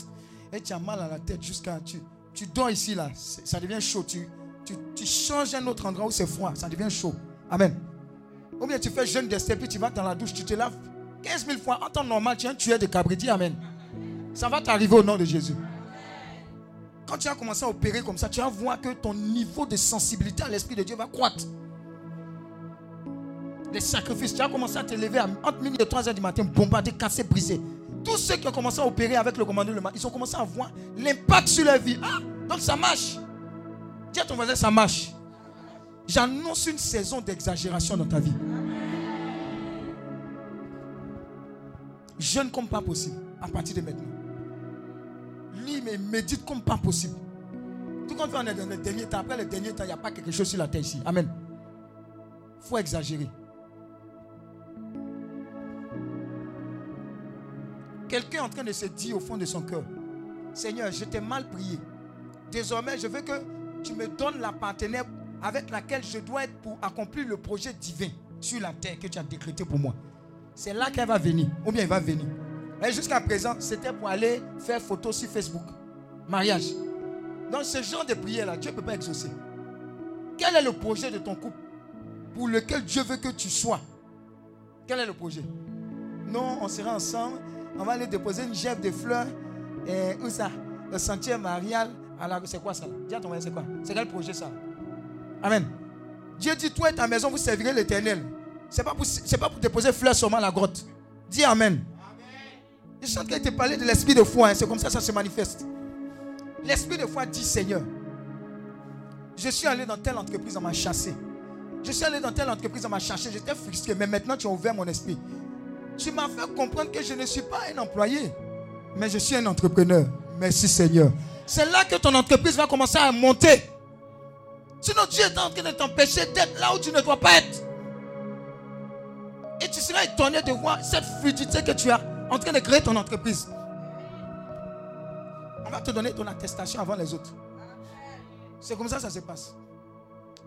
Et tu as mal à la tête jusqu'à. Tu, dors ici, là. Ça devient chaud. Tu, tu, tu changes un autre endroit où c'est froid. Ça devient chaud. Amen. Ou bien tu fais jeûne d'esprit, puis tu vas dans la douche, tu te laves 15 000 fois. En temps normal, tu es un tueur de cabri. Dis Amen. Ça va t'arriver au nom de Jésus. Quand tu as commencé à opérer comme ça, tu vas voir que ton niveau de sensibilité à l'Esprit de Dieu va croître. Les sacrifices, tu as commencé à te lever entre minuit et 3 heures du matin, bombardé, cassé, brisé. Tous ceux qui ont commencé à opérer avec le commandant de ils ont commencé à voir l'impact sur leur vie. Ah, donc ça marche. Dis à ton voisin, ça marche. J'annonce une saison d'exagération dans ta vie. Jeûne comme pas possible à partir de maintenant. Lis mais médite comme pas possible. Tout quand on est dans le dernier temps, après le dernier temps, il n'y a pas quelque chose sur la terre ici. Amen. Il faut exagérer. Quelqu'un est en train de se dire au fond de son cœur, Seigneur, je t'ai mal prié. Désormais, je veux que tu me donnes la partenaire avec laquelle je dois être pour accomplir le projet divin sur la terre que tu as décrété pour moi. C'est là qu'elle va venir, ou bien il va venir. Mais jusqu'à présent, c'était pour aller faire photo sur Facebook. Mariage. Dans ce genre de prière-là, Dieu ne peut pas exaucer. Quel est le projet de ton couple pour lequel Dieu veut que tu sois? Quel est le projet? Non, on sera ensemble. On va aller déposer une gerbe de fleurs. Et où ça? Le sentier marial. C'est quoi ça? Dis à ton c'est quoi? C'est quel projet ça? Amen. Dieu dit, toi et ta maison, vous servirez l'éternel. Ce n'est pas, pour, pas pour déposer fleurs seulement à la grotte. Dis Amen. Je train de te parler de l'esprit de foi. Hein. C'est comme ça que ça se manifeste. L'esprit de foi dit Seigneur, je suis allé dans telle entreprise, on m'a chassé. Je suis allé dans telle entreprise, on m'a cherché. J'étais frustré. Mais maintenant, tu as ouvert mon esprit. Tu m'as fait comprendre que je ne suis pas un employé, mais je suis un entrepreneur. Merci Seigneur. C'est là que ton entreprise va commencer à monter. Sinon, Dieu est en train de t'empêcher d'être là où tu ne dois pas être. Et tu seras étonné de voir cette fluidité que tu as en train de créer ton entreprise. On va te donner ton attestation avant les autres. C'est comme ça que ça se passe.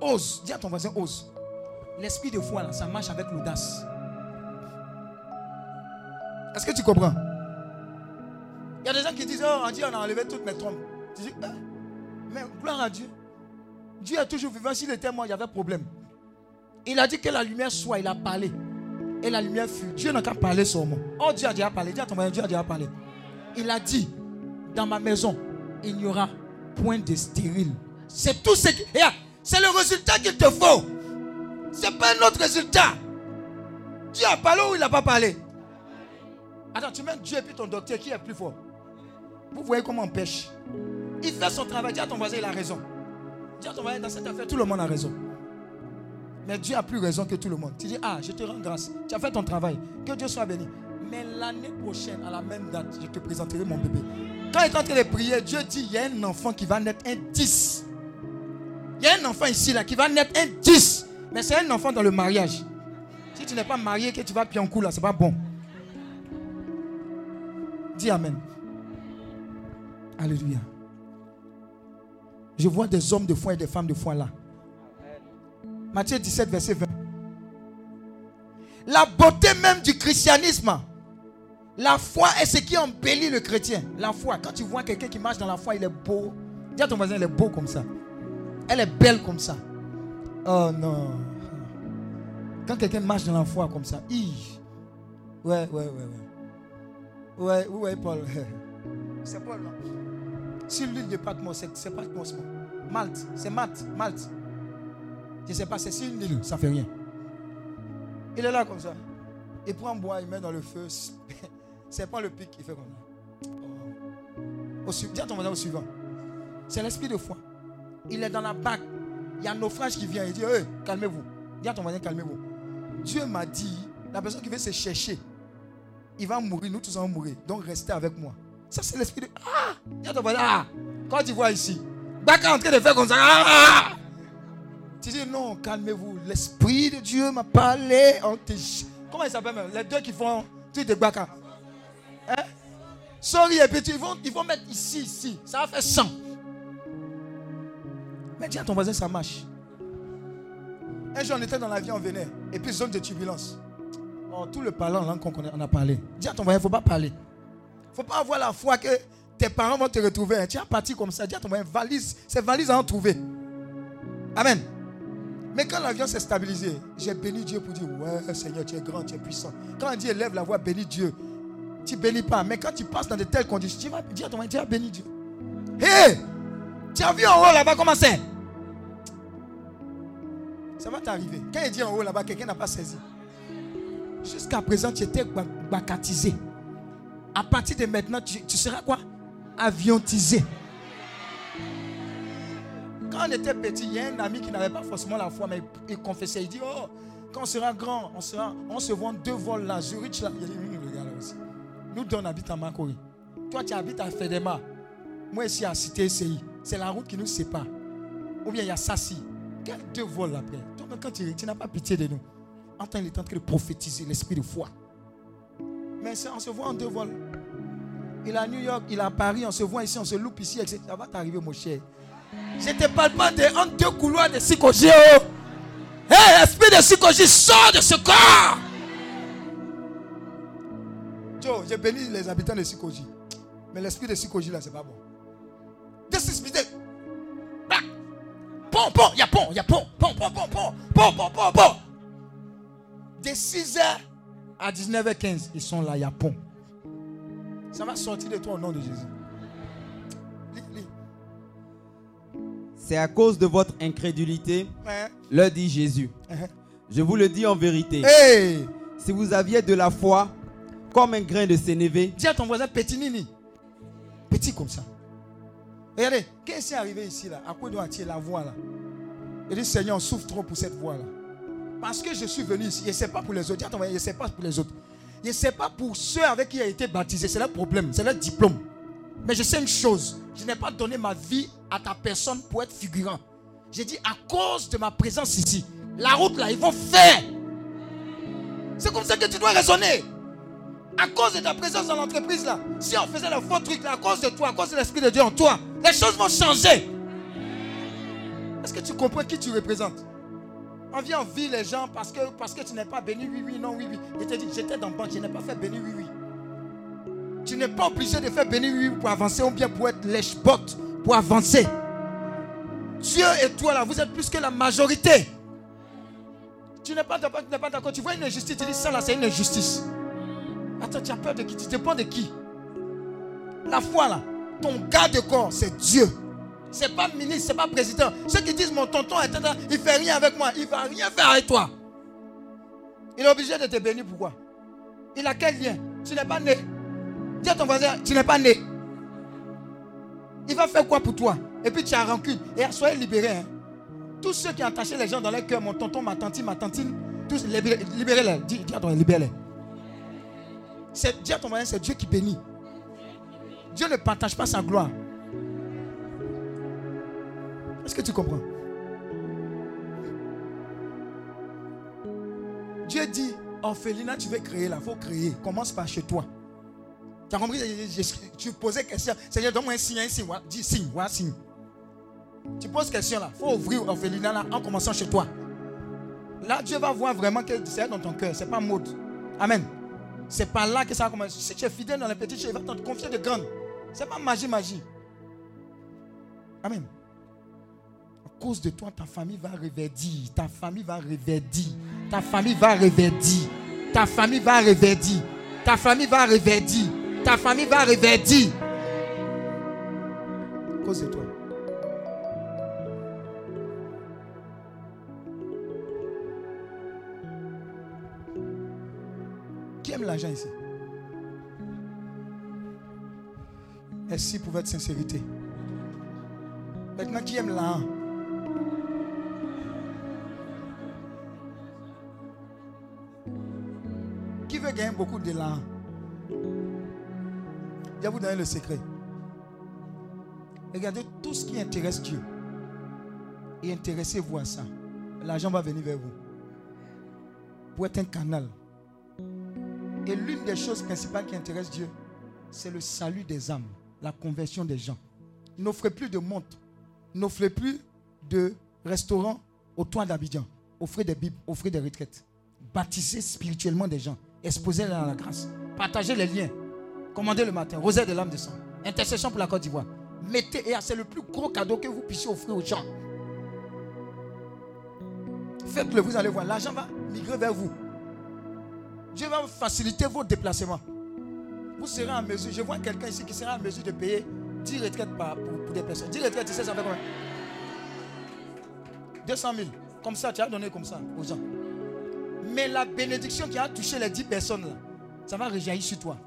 Ose. Dis à ton voisin, ose. L'esprit de foi, là, ça marche avec l'audace. Est-ce que tu comprends? Il y a des gens qui disent, oh, on on a enlevé toutes mes trompes. Tu dis, ah, mais gloire à Dieu. Dieu est toujours vivant. S'il était mort, il y avait problème. Il a dit que la lumière soit, il a parlé. Et la lumière fut. Dieu n'a qu'à parler seulement. Oh, Dieu a déjà parlé. À ton mari, Dieu a déjà parlé. Il a dit, dans ma maison, il n'y aura point de stérile. C'est tout ce qui... C'est le résultat qu'il te faut. Ce n'est pas un autre résultat. Dieu a parlé ou il n'a pas parlé? Attends, tu mets Dieu et puis ton docteur qui est plus fort. Vous voyez comment on pêche. Il fait son travail. Dis à ton voisin, il a raison. Dans cette affaire, tout le monde a raison. Mais Dieu a plus raison que tout le monde. Tu dis, ah, je te rends grâce. Tu as fait ton travail. Que Dieu soit béni. Mais l'année prochaine, à la même date, je te présenterai mon bébé. Quand il est en train de prier, Dieu dit, il y a un enfant qui va naître un 10. Il y a un enfant ici là qui va naître un 10. Mais c'est un enfant dans le mariage. Si tu n'es pas marié, que tu vas pied en coup là, c'est pas bon. Dis Amen. Alléluia. Je vois des hommes de foi et des femmes de foi là. Matthieu 17, verset 20. La beauté même du christianisme. La foi est ce qui embellit le chrétien. La foi. Quand tu vois quelqu'un qui marche dans la foi, il est beau. Dis à ton voisin, il est beau comme ça. Elle est belle comme ça. Oh non. Quand quelqu'un marche dans la foi comme ça, ouais, ouais, ouais, ouais. Ouais, ouais, Paul. C'est Paul, non? Sur l'île de Patmos, c'est Patmos. Malte, c'est Malte, Malte. Je ne sais pas, c'est sur une ça ne fait rien. Il est là comme ça. Il prend bois, il met dans le feu. C'est pas le pic, il fait comme ça. Oh. Dis à ton au suivant. C'est l'esprit de foi. Il est dans la bague. Il y a un naufrage qui vient. Il dit calmez-vous. Dis à ton voisin Calmez-vous. Dieu m'a dit la personne qui veut se chercher, il va mourir. Nous tous allons mourir. Donc restez avec moi. Ça, c'est l'esprit de. Ah Ah Quand tu vois ici, est en train de faire comme ça. Ah, ah, ah. Tu dis non, calmez-vous. L'Esprit de Dieu m'a parlé. Comment il s'appelle même Les deux qui font tout de Baka. Hein? Sorry et petit, ils vont, ils vont mettre ici, ici. Ça va faire 100. Mais dis à ton voisin, ça marche. Un jour, on était dans l'avion, on venait. Et puis, zone de turbulence. Oh, tout le parlant langue qu'on on a parlé. Dis à ton voisin, il ne faut pas parler. Ne faut pas avoir la foi que tes parents vont te retrouver. Tu es parti comme ça. Dis à ton voisin, valise, c'est valise à en trouver. Amen. Mais quand l'avion s'est stabilisé, j'ai béni Dieu pour dire Ouais, Seigneur, tu es grand, tu es puissant. Quand on dit élève la voix, bénis Dieu, tu bénis pas. Mais quand tu passes dans de telles conditions, tu vas dire à ton tu as béni Dieu. Hé Tu as vu en haut là-bas comment c'est? Ça va t'arriver. Quand il dit en haut là-bas, quelqu'un n'a pas saisi. Jusqu'à présent, tu étais bacatisé. À partir de maintenant, tu, seras quoi? Aviontisé. Quand on était petit, il y a un ami qui n'avait pas forcément la foi, mais il confessait. Il dit Oh, quand on sera grand, on, sera, on se voit deux vols là, Zurich là. Il dit regarde aussi. Nous, on habite à Makori. Toi, tu habites à Fedema. Moi, ici à Cité SCI. C'est la route qui nous sépare. Ou bien il y a Sassi. Quel deux vols après? Toi, quand tu, tu n'as pas pitié de nous. Entends, il est en train de prophétiser l'esprit de foi. Mais on se voit en deux vols. Il est à New York, il est à Paris, on se voit ici, on se loupe ici, etc. Ça va t'arriver, mon cher. Je te parle pas de entre deux couloirs de Sikoji. Oh. Hé, l'esprit de Sikoji sort de ce corps. Joe, j'ai béni les habitants de Sikoji. Mais l'esprit de Sikoji là, c'est pas bon. Is Pom, pom, il y a pom, il y a pom, pom, pom, pom, pom, pom, pom, pom, pom. De 6h à 19h15, ils sont là, il y a pom. Ça va sortir de toi au nom de Jésus. C'est à cause de votre incrédulité, leur dit Jésus. Uh-huh. Je vous le dis en vérité. Si vous aviez de la foi, comme un grain de sénévé. Dis à ton voisin petit nini. Petit comme ça. Regardez, qu'est-ce qui est arrivé ici là? À quoi doit tirer la voix là? Il dit Seigneur, on souffre trop pour cette voix là. Parce que je suis venu ici. Et ce n'est pas pour les autres. Voisin, ce n'est pas pour les autres. Et ce n'est pas pour ceux avec qui a été baptisé. C'est leur problème. C'est leur diplôme. Mais je sais une chose. Je n'ai pas donné ma vie à ta personne pour être figurant. J'ai dit à cause de ma présence ici, la route là, ils vont faire. C'est comme ça que tu dois raisonner. À cause de ta présence dans l'entreprise là, si on faisait le faux truc là, à cause de toi, à cause de l'Esprit de Dieu en toi, les choses vont changer. Est-ce que tu comprends qui tu représentes? On vient en vie les gens parce que, parce que tu n'es pas béni, oui, oui, non, oui, oui. Je te dis, j'étais dans le banque, je n'ai pas fait béni, oui, oui. Tu n'es pas obligé de faire béni oui, pour avancer ou bien pour être lèche-bot, pour avancer. Dieu et toi là, vous êtes plus que la majorité. Tu n'es pas d'accord, tu vois une injustice, tu dis ça là, c'est une injustice. Attends, tu as peur de qui? Tu dépends de qui? La foi là, ton garde-corps, c'est Dieu. C'est pas ministre, c'est pas président. Ceux qui disent mon tonton, etc., il fait rien avec moi, il va rien faire avec toi. Il est obligé de te bénir, pourquoi? Il a quel lien? Tu n'es pas né. Dis à ton voisin, tu n'es pas né. Il va faire quoi pour toi? Et puis tu as rancune. Et soyez libérés. Hein. Tous ceux qui ont attaché les gens dans leur cœur, mon tonton, ma tante, ma tantine, tous libérez-les. Dis, dis à ton libérez-les. Dis à ton voisin, c'est Dieu qui bénit. Dieu ne partage pas sa gloire. Est-ce que tu comprends? Dieu dit, orphelinat, tu veux créer là, il faut créer. Commence par chez toi. Tu as compris? Tu posais question. Seigneur, donne-moi un signe, un signe. Dis signe, voilà signe. Tu poses question là. Il faut ouvrir orphelinat là en commençant chez toi. Là, Dieu va voir vraiment que c'est dans ton cœur. Ce n'est pas mode. Amen. C'est pas là que ça va commencer. Si tu es fidèle dans les petites choses, il va te confier de grandes. Ce n'est pas magie, magie. Amen. Cause de toi, ta famille va reverdir. Ta famille va reverdir. Ta famille va reverdir. Ta famille va reverdir. Ta famille va reverdir. Ta famille va reverdir. À cause de toi. Qui aime l'argent ici? Merci pour votre sincérité. Maintenant, qui aime l'argent? Veut gagner beaucoup de l'argent je vais vous donner le secret. Regardez tout ce qui intéresse Dieu. Et intéressez-vous à ça. L'argent va venir vers vous. Pour être un canal. Et l'une des choses principales qui intéresse Dieu, c'est le salut des âmes, la conversion des gens. N'offrez plus de montres, n'offrez plus de restaurants au toit d'Abidjan. Offrez des Bibles, offrez des retraites. Baptisez spirituellement des gens. Exposez-les dans la grâce. Partagez les liens. Commandez le matin. Rosaire de l'âme de sang. Intercession pour la Côte d'Ivoire. Mettez, et c'est le plus gros cadeau que vous puissiez offrir aux gens. Faites-le, vous allez voir. L'argent va migrer vers vous. Dieu va faciliter vos déplacements. Vous serez en mesure, je vois quelqu'un ici qui sera en mesure de payer 10 retraites par, pour, pour des personnes. 10 retraites, tu sais, ça fait combien? 200 000. Comme ça, tu as donné comme ça aux gens. Mais la bénédiction qui a touché les 10 personnes, là, ça va rejaillir sur toi.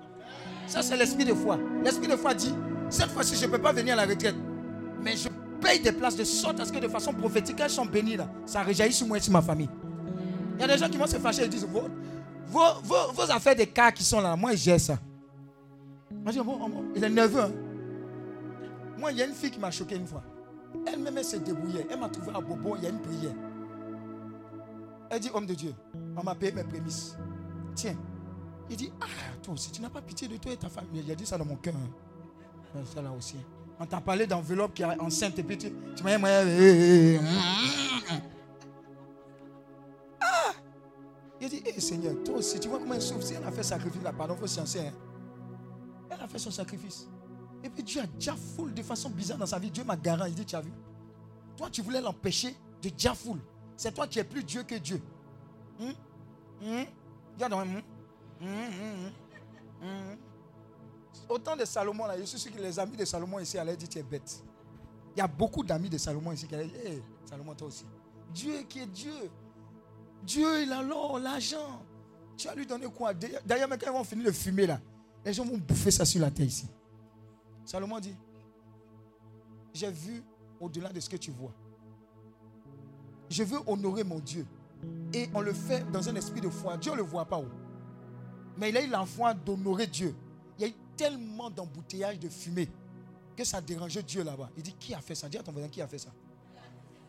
Ça, c'est l'esprit de foi. L'esprit de foi dit, cette fois-ci, je ne peux pas venir à la retraite. Mais je paye des places de sorte à ce que de façon prophétique, elles sont bénies là. Ça rejaillit sur moi et sur ma famille. Il y a des gens qui vont se fâcher et disent, vos, vos, vos, affaires de cas qui sont là, moi, j'ai ça. Moi, je bon, bon, il est nerveux. hein. Moi, il y a une fille qui m'a choqué une fois. Elle-même, elle s'est débrouillée. Elle m'a trouvé à Bobo, il y a une prière. Elle dit, homme de Dieu, on m'a payé mes prémices. Tiens. Il dit, ah, toi aussi, tu n'as pas pitié de toi et ta famille. Il a dit ça dans mon cœur. hein. Ça là aussi. On t'a parlé d'enveloppe qui est enceinte et puis tu, m'as dit, moi, euh, euh, euh, ah. Il dit, eh Seigneur, toi aussi, tu vois comment elle souffre. Si elle a fait sacrifice là, pardon, faut sciencer. hein. Elle a fait son sacrifice. Et puis Dieu a déjà full de façon bizarre dans sa vie. Dieu m'a garant. Il dit, tu as vu? Toi, tu voulais l'empêcher de déjà full. C'est toi qui es plus Dieu que Dieu. Hum? Hum? Hum? Au temps de Salomon, là, je suis sûr que les amis de Salomon ici allaient dire tu es bête. Il y a beaucoup d'amis de Salomon ici qui allaient dire Salomon, toi aussi. Dieu qui est Dieu. Dieu, il a l'or, l'argent. Tu vas lui donner quoi? D'ailleurs, quand ils vont finir de fumer là, les gens vont bouffer ça sur la terre ici. Salomon dit J'ai vu au-delà de ce que tu vois. Je veux honorer mon Dieu. Et on le fait dans un esprit de foi. Dieu ne le voit pas. oh. Mais il a eu foi d'honorer Dieu. Il y a eu tellement d'embouteillages de fumée que ça dérangeait Dieu là-bas. Il dit Qui a fait ça? Dis à ton voisin qui a fait ça?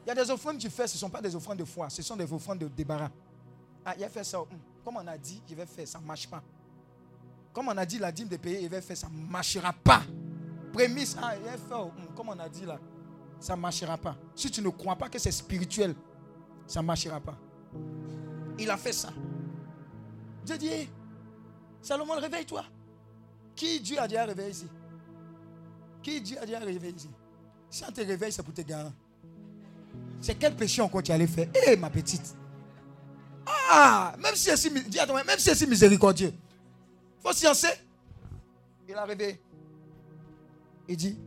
Il y a des offrandes que tu fais, ce ne sont pas des offrandes de foi, ce sont des offrandes de débarras. Ah, il a fait ça. hum, Comme on a dit, je vais faire, ça ne marche pas. Comme on a dit, la dîme de payer, il va faire, ça ne marchera pas. Prémisse, ah, il a fait, hum, comme on a dit là, ça ne marchera pas. Si tu ne crois pas que c'est spirituel, ça ne marchera pas. Il a fait ça. Dieu dit, Salomon, réveille-toi. Qui Dieu a dit à réveiller ici? Qui Dieu a dit à réveiller ici? Si on te réveille, c'est pour te garer. C'est quel péché encore tu allais faire? Hé, ma petite. Ah, même si c'est si, même si si miséricordieux. faut sciencer. Il a réveillé. Il dit,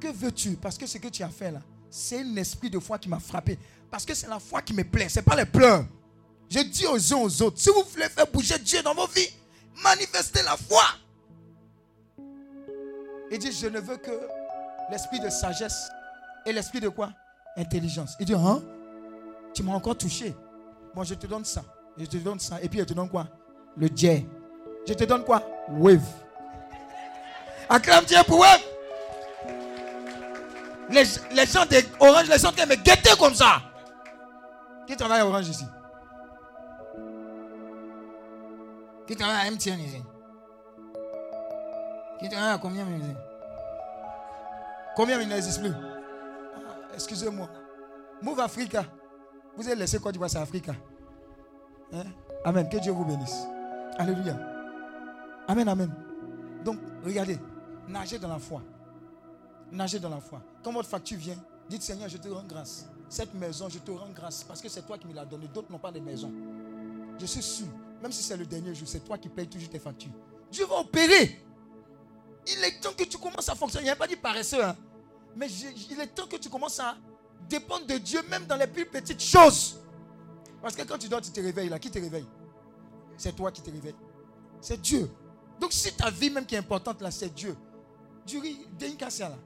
que veux-tu? Parce que ce que tu as fait là, c'est un esprit de foi qui m'a frappé. Parce que c'est la foi qui me plaît, ce n'est pas les pleurs. Je dis aux uns aux autres, si vous voulez faire bouger Dieu dans vos vies, manifestez la foi. Il dit, je ne veux que l'esprit de sagesse et l'esprit de quoi? Intelligence. Il dit, hein? Tu m'as encore touché. Moi, je te donne ça. Je te donne ça. Et puis, je te donne quoi? Le jet. Je te donne quoi? Wave. Acclame Dieu pour wave. Les, les gens d'Orange, les gens qui me guetter comme ça. Qui travaille à Orange ici? Qui travaille à MTN ici? Qui travaille à combien ici Combien il n'existe plus Ah, Excusez-moi. Move Africa. Vous avez laissé Côte d'Ivoire, c'est Africa. Hein? Amen. Que Dieu vous bénisse. Alléluia. Amen, amen. Donc, regardez. Nagez dans la foi. Nagez dans la foi. Quand votre facture vient, dites Seigneur, je te rends grâce. Cette maison, je te rends grâce parce que c'est toi qui me l'as donnée. D'autres n'ont pas de maison. Je suis sûr, même si c'est le dernier jour, c'est toi qui payes toujours tes factures. Dieu va opérer. Il est temps que tu commences à fonctionner. Il n'y a pas dit paresseux, hein. mais il est temps que tu commences à dépendre de Dieu, même dans les plus petites choses. Parce que quand tu dors, tu te réveilles là. Qui te réveille? C'est toi qui te réveilles. C'est Dieu. Donc si ta vie même qui est importante là, c'est Dieu. Dieu, là.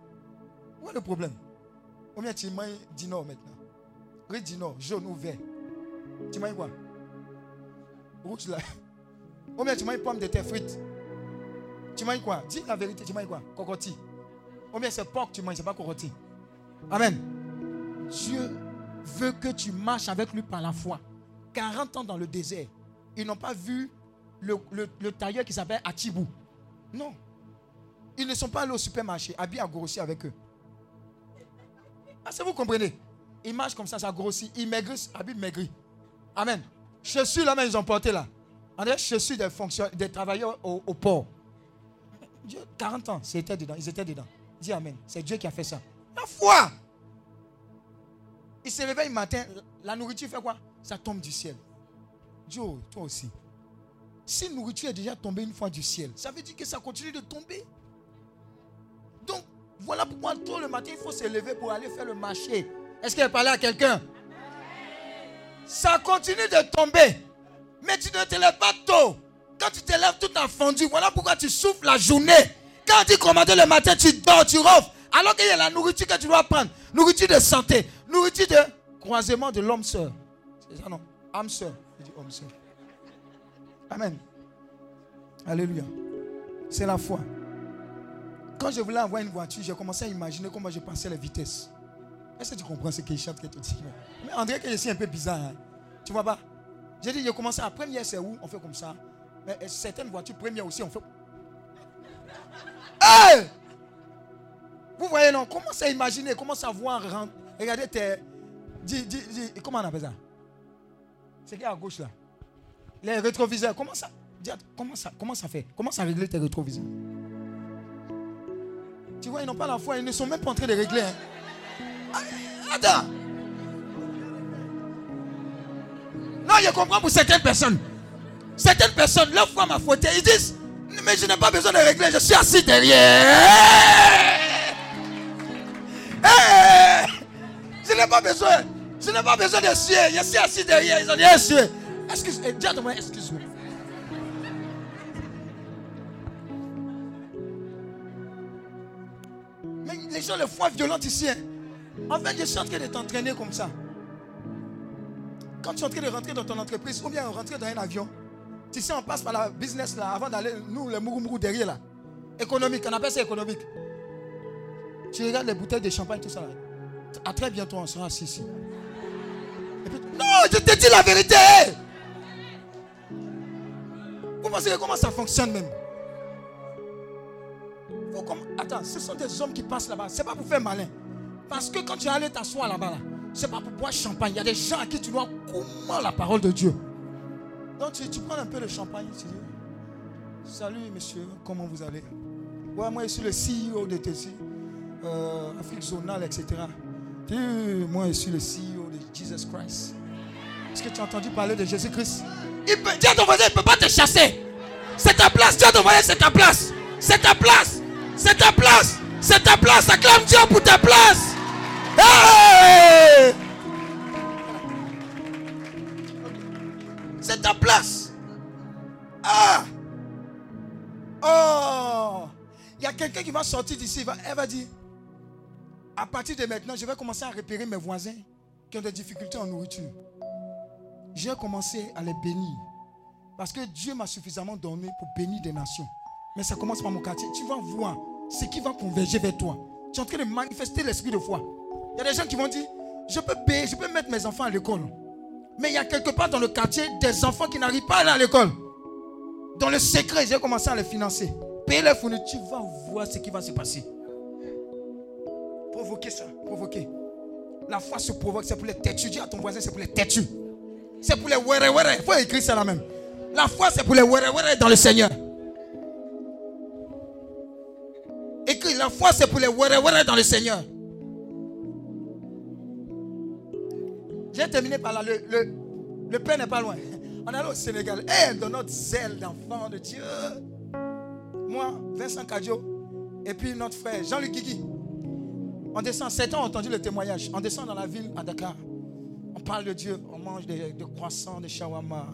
Où est le problème? Combien tu manges dino maintenant? Riz dino, jaune ou vert Tu manges quoi? Rouge là. Combien tu manges pommes de terre frites Tu manges quoi? Dis la vérité, tu manges quoi? Cocotti. Combien c'est porc tu manges, c'est pas cocotti? Amen. Dieu veut que tu marches avec lui par la foi. 40 ans dans le désert. Ils n'ont pas vu le, le- le tailleur qui s'appelle Atibou. Non. Ils ne sont pas allés au supermarché, habillés à Gorossi avec eux. Ah, ça vous comprenez? Il marche comme ça, ça grossit. Il maigrit, Habib maigrit. Amen. Chaussures là, même, ils ont porté là. On dirait chaussures des fonctionnaires, des travailleurs au, port. Dieu, 40 ans, c'était dedans, ils étaient dedans. Dis Amen. C'est Dieu qui a fait ça. La foi. Il se réveille le matin, la nourriture fait quoi? Ça tombe du ciel. Dieu, toi aussi. Si nourriture est déjà tombée une fois du ciel, ça veut dire que ça continue de tomber. Donc, voilà pourquoi tôt le matin, il faut se lever pour aller faire le marché. Est-ce qu'elle parlait à quelqu'un? Ça continue de tomber. Mais tu ne te lèves pas tôt. Quand tu te lèves tout en fondu, voilà pourquoi tu souffles la journée. Quand tu commandes le matin, tu dors, tu ronfles. Alors qu'il y a la nourriture que tu dois prendre. Nourriture de santé. Nourriture de croisement de l'homme sœur. C'est ça non? Âme sœur. Homme sœur. Amen. Alléluia. C'est la foi. Quand je voulais avoir une voiture, j'ai commencé à imaginer comment je passais les vitesses. Est-ce que tu comprends ce qu'il chante Mais André, que je suis un peu bizarre. Hein. Tu vois pas? J'ai dit, j'ai commencé à première, c'est où? On fait comme ça. Mais certaines voitures premières aussi, on fait. Hey Vous voyez, non? Commence à imaginer, commence à voir. Regardez tes. Dis, dis, dis, comment on appelle ça? C'est qui à gauche là? Les rétroviseurs. Comment ça Comment ça, comment ça fait? Comment ça régler tes rétroviseurs? Tu vois, ils n'ont pas la foi, ils ne sont même pas en train de régler. Hein. Attends. Non, je comprends pour certaines personnes. Certaines personnes, leur foi m'a fauté. Ils disent, mais je n'ai pas besoin de régler, je suis assis derrière. je n'ai pas besoin. Je n'ai pas besoin de suer. Je suis assis derrière. Ils ont dit, excuse. Eh, dis-moi, excuse-moi. Mais les gens, les foi violentes ici. Hein. En fait, je suis en train de t'entraîner comme ça. Quand tu es en train de rentrer dans ton entreprise ou bien rentrer dans un avion, tu sais, on passe par la business là avant d'aller, nous, les mourou derrière là. Économique, on appelle ça économique. Tu regardes les bouteilles de champagne, tout ça là. À très bientôt, on sera assis ici. non, je te dis la vérité. Vous pensez comment ça fonctionne même? Attends, ce sont des hommes qui passent là-bas. Ce n'est pas pour faire malin. Parce que quand tu es allé t'asseoir là-bas, là, ce n'est pas pour boire champagne. Il y a des gens à qui tu dois comment la parole de Dieu? Donc tu, prends un peu de champagne, tu dis, salut monsieur, comment vous allez? Ouais, moi je suis le CEO de TC, euh, Afrique zonale, etc. moi je suis le CEO de Jesus Christ. Est-ce que tu as entendu parler de Jésus-Christ? À ton voisin, il ne peut pas te chasser. C'est ta place, dis à ton voisin, c'est ta place. C'est ta place. C'est ta place. C'est ta place. Acclame Dieu pour ta place. C'est ta place. Ah. Oh. Il y a quelqu'un qui va sortir d'ici. Elle va dire, à partir de maintenant, je vais commencer à repérer mes voisins qui ont des difficultés en nourriture. J'ai commencé à les bénir. Parce que Dieu m'a suffisamment donné pour bénir des nations. Mais ça commence par mon quartier. Tu vas voir ce qui va converger vers toi. Tu es en train de manifester l'esprit de foi. Il y a des gens qui vont dire, je peux payer, je peux mettre mes enfants à l'école. Mais il y a quelque part dans le quartier des enfants qui n'arrivent pas à aller à l'école. Dans le secret, j'ai commencé à les financer. Payer les fournitures, tu vas voir ce qui va se passer. Provoquer ça, provoquer. La foi se provoque, c'est pour les têtus. Dis à ton voisin, c'est pour les têtus. C'est pour les were were. Il faut écrire ça là même. La foi, c'est pour les were were dans le Seigneur. Écris, la foi, c'est pour les were were dans le Seigneur. J'ai terminé par là. Le, Père n'est pas loin. On allé au Sénégal. Et dans notre zèle d'enfant de Dieu. Moi, Vincent Kadio. Et puis notre frère Jean-Luc Guigui. On descend. Certains ont entendu le témoignage. On descend dans la ville à Dakar. On parle de Dieu. On mange des, croissants, des shawarma.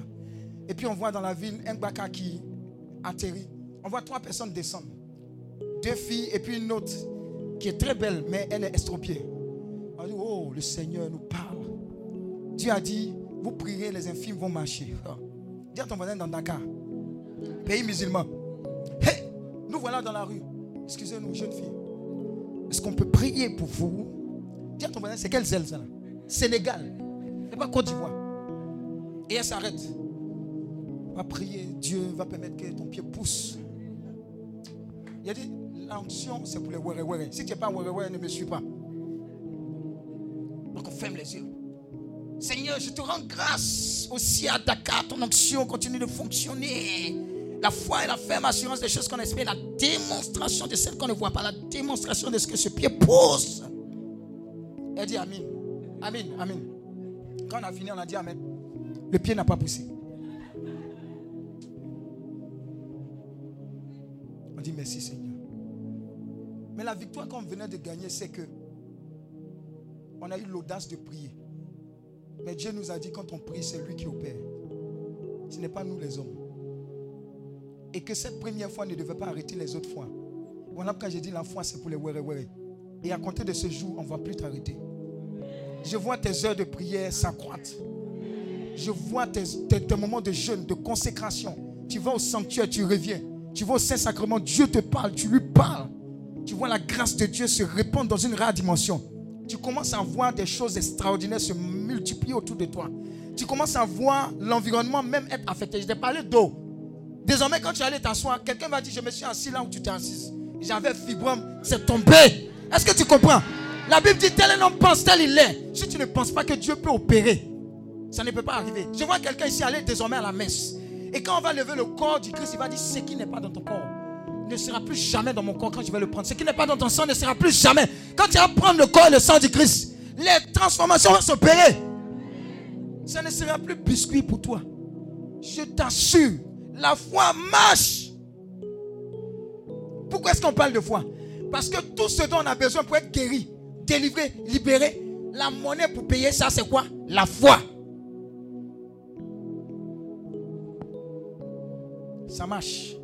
Et puis on voit dans la ville un baka qui atterrit. On voit trois personnes descendre. Deux filles et puis une autre qui est très belle, mais elle est estropiée. On dit, oh, le Seigneur nous parle. Dieu a dit, vous prierez, les infimes vont marcher. Ah. Dis à ton voisin dans Dakar, pays musulman. Nous voilà dans la rue. Excusez-nous, jeune fille. Est-ce qu'on peut prier pour vous? Dis à ton voisin, c'est quelle zèle ça Sénégal. C'est pas Côte d'Ivoire. Et elle s'arrête. Va prier, Dieu va permettre que ton pied pousse. Il a dit, l'onction, c'est pour les were Si tu n'es pas were ne me suis pas. Donc on ferme les yeux. Seigneur, je te rends grâce aussi à Dakar. Ton onction continue de fonctionner. La foi et la ferme assurance des choses qu'on espère. La démonstration de celles qu'on ne voit pas. La démonstration de ce que ce pied pose. Elle dit Amen. Amen. Amen. Quand on a fini, on a dit Amen. Le pied n'a pas poussé. On dit merci Seigneur. Mais la victoire qu'on venait de gagner, c'est que on a eu l'audace de prier. Mais Dieu nous a dit quand on prie, c'est lui qui opère. Ce n'est pas nous les hommes. Et que cette première fois ne devait pas arrêter les autres fois. Voilà quand j'ai dit la foi, c'est pour les wéré. Et à compter de ce jour, on ne va plus t'arrêter. Je vois tes heures de prière s'accroître. Je vois tes moments de jeûne, de consécration. Tu vas au sanctuaire, tu reviens. Tu vas au Saint-Sacrement, Dieu te parle, tu lui parles. Tu vois la grâce de Dieu se répandre dans une rare dimension. Tu commences à voir des choses extraordinaires se multiplier autour de toi. Tu commences à voir l'environnement même être affecté. Je t'ai parlé d'eau. Désormais, quand tu allais t'asseoir, quelqu'un m'a dit Je me suis assis là où tu t'es assis. J'avais fibrome, c'est tombé. Est-ce que tu comprends? La Bible dit Tel un homme pense, tel il est. Si tu ne penses pas que Dieu peut opérer, ça ne peut pas arriver. Je vois quelqu'un ici aller désormais à la messe. Et quand on va lever le corps du Christ, il va dire Ce qui n'est pas dans ton corps ne sera plus jamais dans mon corps quand je vais le prendre. Ce qui n'est pas dans ton sang ne sera plus jamais. Quand tu vas prendre le corps et le sang du Christ, les transformations vont s'opérer. Ça ne sera plus biscuit pour toi. Je t'assure, la foi marche. Pourquoi est-ce qu'on parle de foi? Parce que tout ce dont on a besoin pour être guéri, délivré, libéré, la monnaie pour payer ça, c'est quoi? La foi. Ça marche.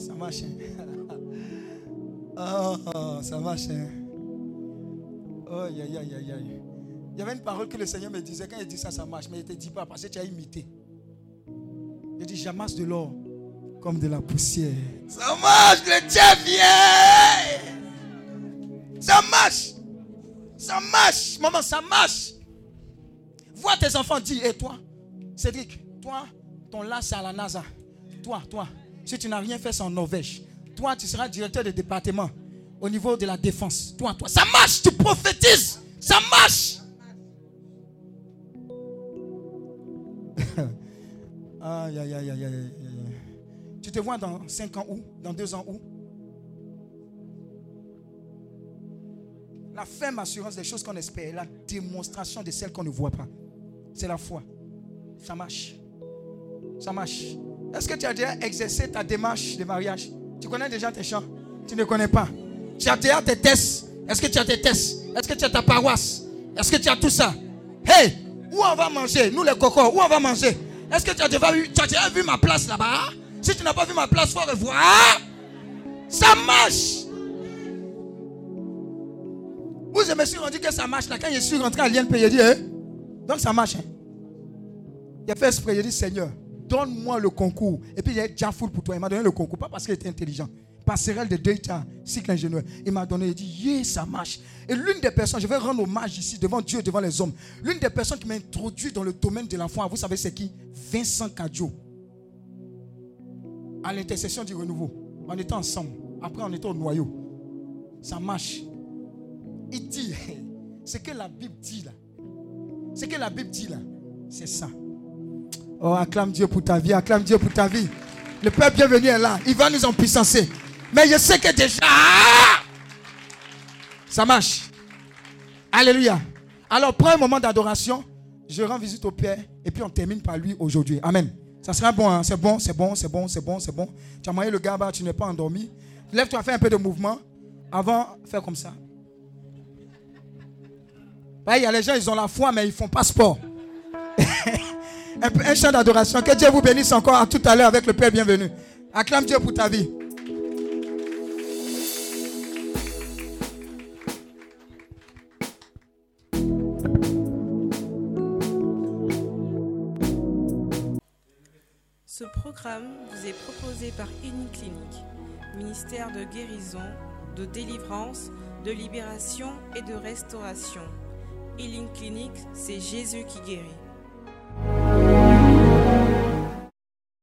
Ça marche. Hein? Oh, ça marche. Hein? Oh, aïe, aïe, aïe, aïe. Il y avait une parole que le Seigneur me disait. Quand il dit ça, ça marche. Mais il ne te dit pas parce que tu as imité. Il dit J'amasse de l'or comme de la poussière. Ça marche, le tien vient. Ça marche. Ça marche. Maman, ça marche. Vois tes enfants dire Et toi, Cédric, toi, ton là, c'est à la NASA. Toi, toi, si tu n'as rien fait, en Norvège. Toi, tu seras directeur de département au niveau de la défense. Toi, toi, ça marche, tu prophétises. Ça marche. aïe, aïe, aïe, aïe, aïe, Tu te vois dans 5 ans où? Dans 2 ans où? La ferme assurance des choses qu'on espère, la démonstration de celles qu'on ne voit pas. C'est la foi. Ça marche. Ça marche. Est-ce que tu as déjà exercé ta démarche de mariage? Tu connais déjà tes chants? Tu ne connais pas. Tu as déjà tes tests. Est-ce que tu as tes tests Est-ce que tu as ta paroisse? Est-ce que tu as tout ça? Hey, où on va manger? Nous les cocos, où on va manger? Est-ce que tu as, déjà vu, tu as déjà vu ma place là-bas? Si tu n'as pas vu ma place, faut revoir. Ça marche. Où je me suis rendu que ça marche là. Quand je suis rentré à l'INP, j'ai dit, hein? donc ça marche. Hein? Il a fait exprès, j'ai dit, Seigneur, donne-moi le concours. Et puis il y a déjà full pour toi. Il m'a donné le concours, pas parce qu'il était intelligent. Passerelle de data, cycle ingénieur. Il m'a donné, il dit, yeah, ça marche. Et l'une des personnes, je vais rendre hommage ici devant Dieu, devant les hommes. L'une des personnes qui m'a introduit dans le domaine de l'enfant, vous savez c'est qui? Vincent Cadio. À l'intercession du renouveau. On était ensemble. Après, on était au noyau. Ça marche. Il dit, ce que la Bible dit là, ce que la Bible dit là, c'est ça. Oh, acclame Dieu pour ta vie, acclame Dieu pour ta vie. Le Père bienvenu est là. Il va nous en puissancer. Mais je sais que déjà, ça marche. Alléluia. Alors, prends un moment d'adoration. Je rends visite au Père. Et puis, on termine par lui aujourd'hui. Amen. Ça sera bon. Hein? C'est bon, c'est bon, c'est bon, c'est bon, c'est bon. Tu as moyen le gars, tu n'es pas endormi. Lève-toi, fais un peu de mouvement. Avant, fais comme ça. Il y a les gens, ils ont la foi, mais ils font pas sport. un, chant d'adoration. Que Dieu vous bénisse encore à tout à l'heure avec le Père bienvenu. Acclame Dieu pour ta vie. Ce programme vous est proposé par Clinique, ministère de guérison, de délivrance, de libération et de restauration. Healing Clinic, c'est Jésus qui guérit.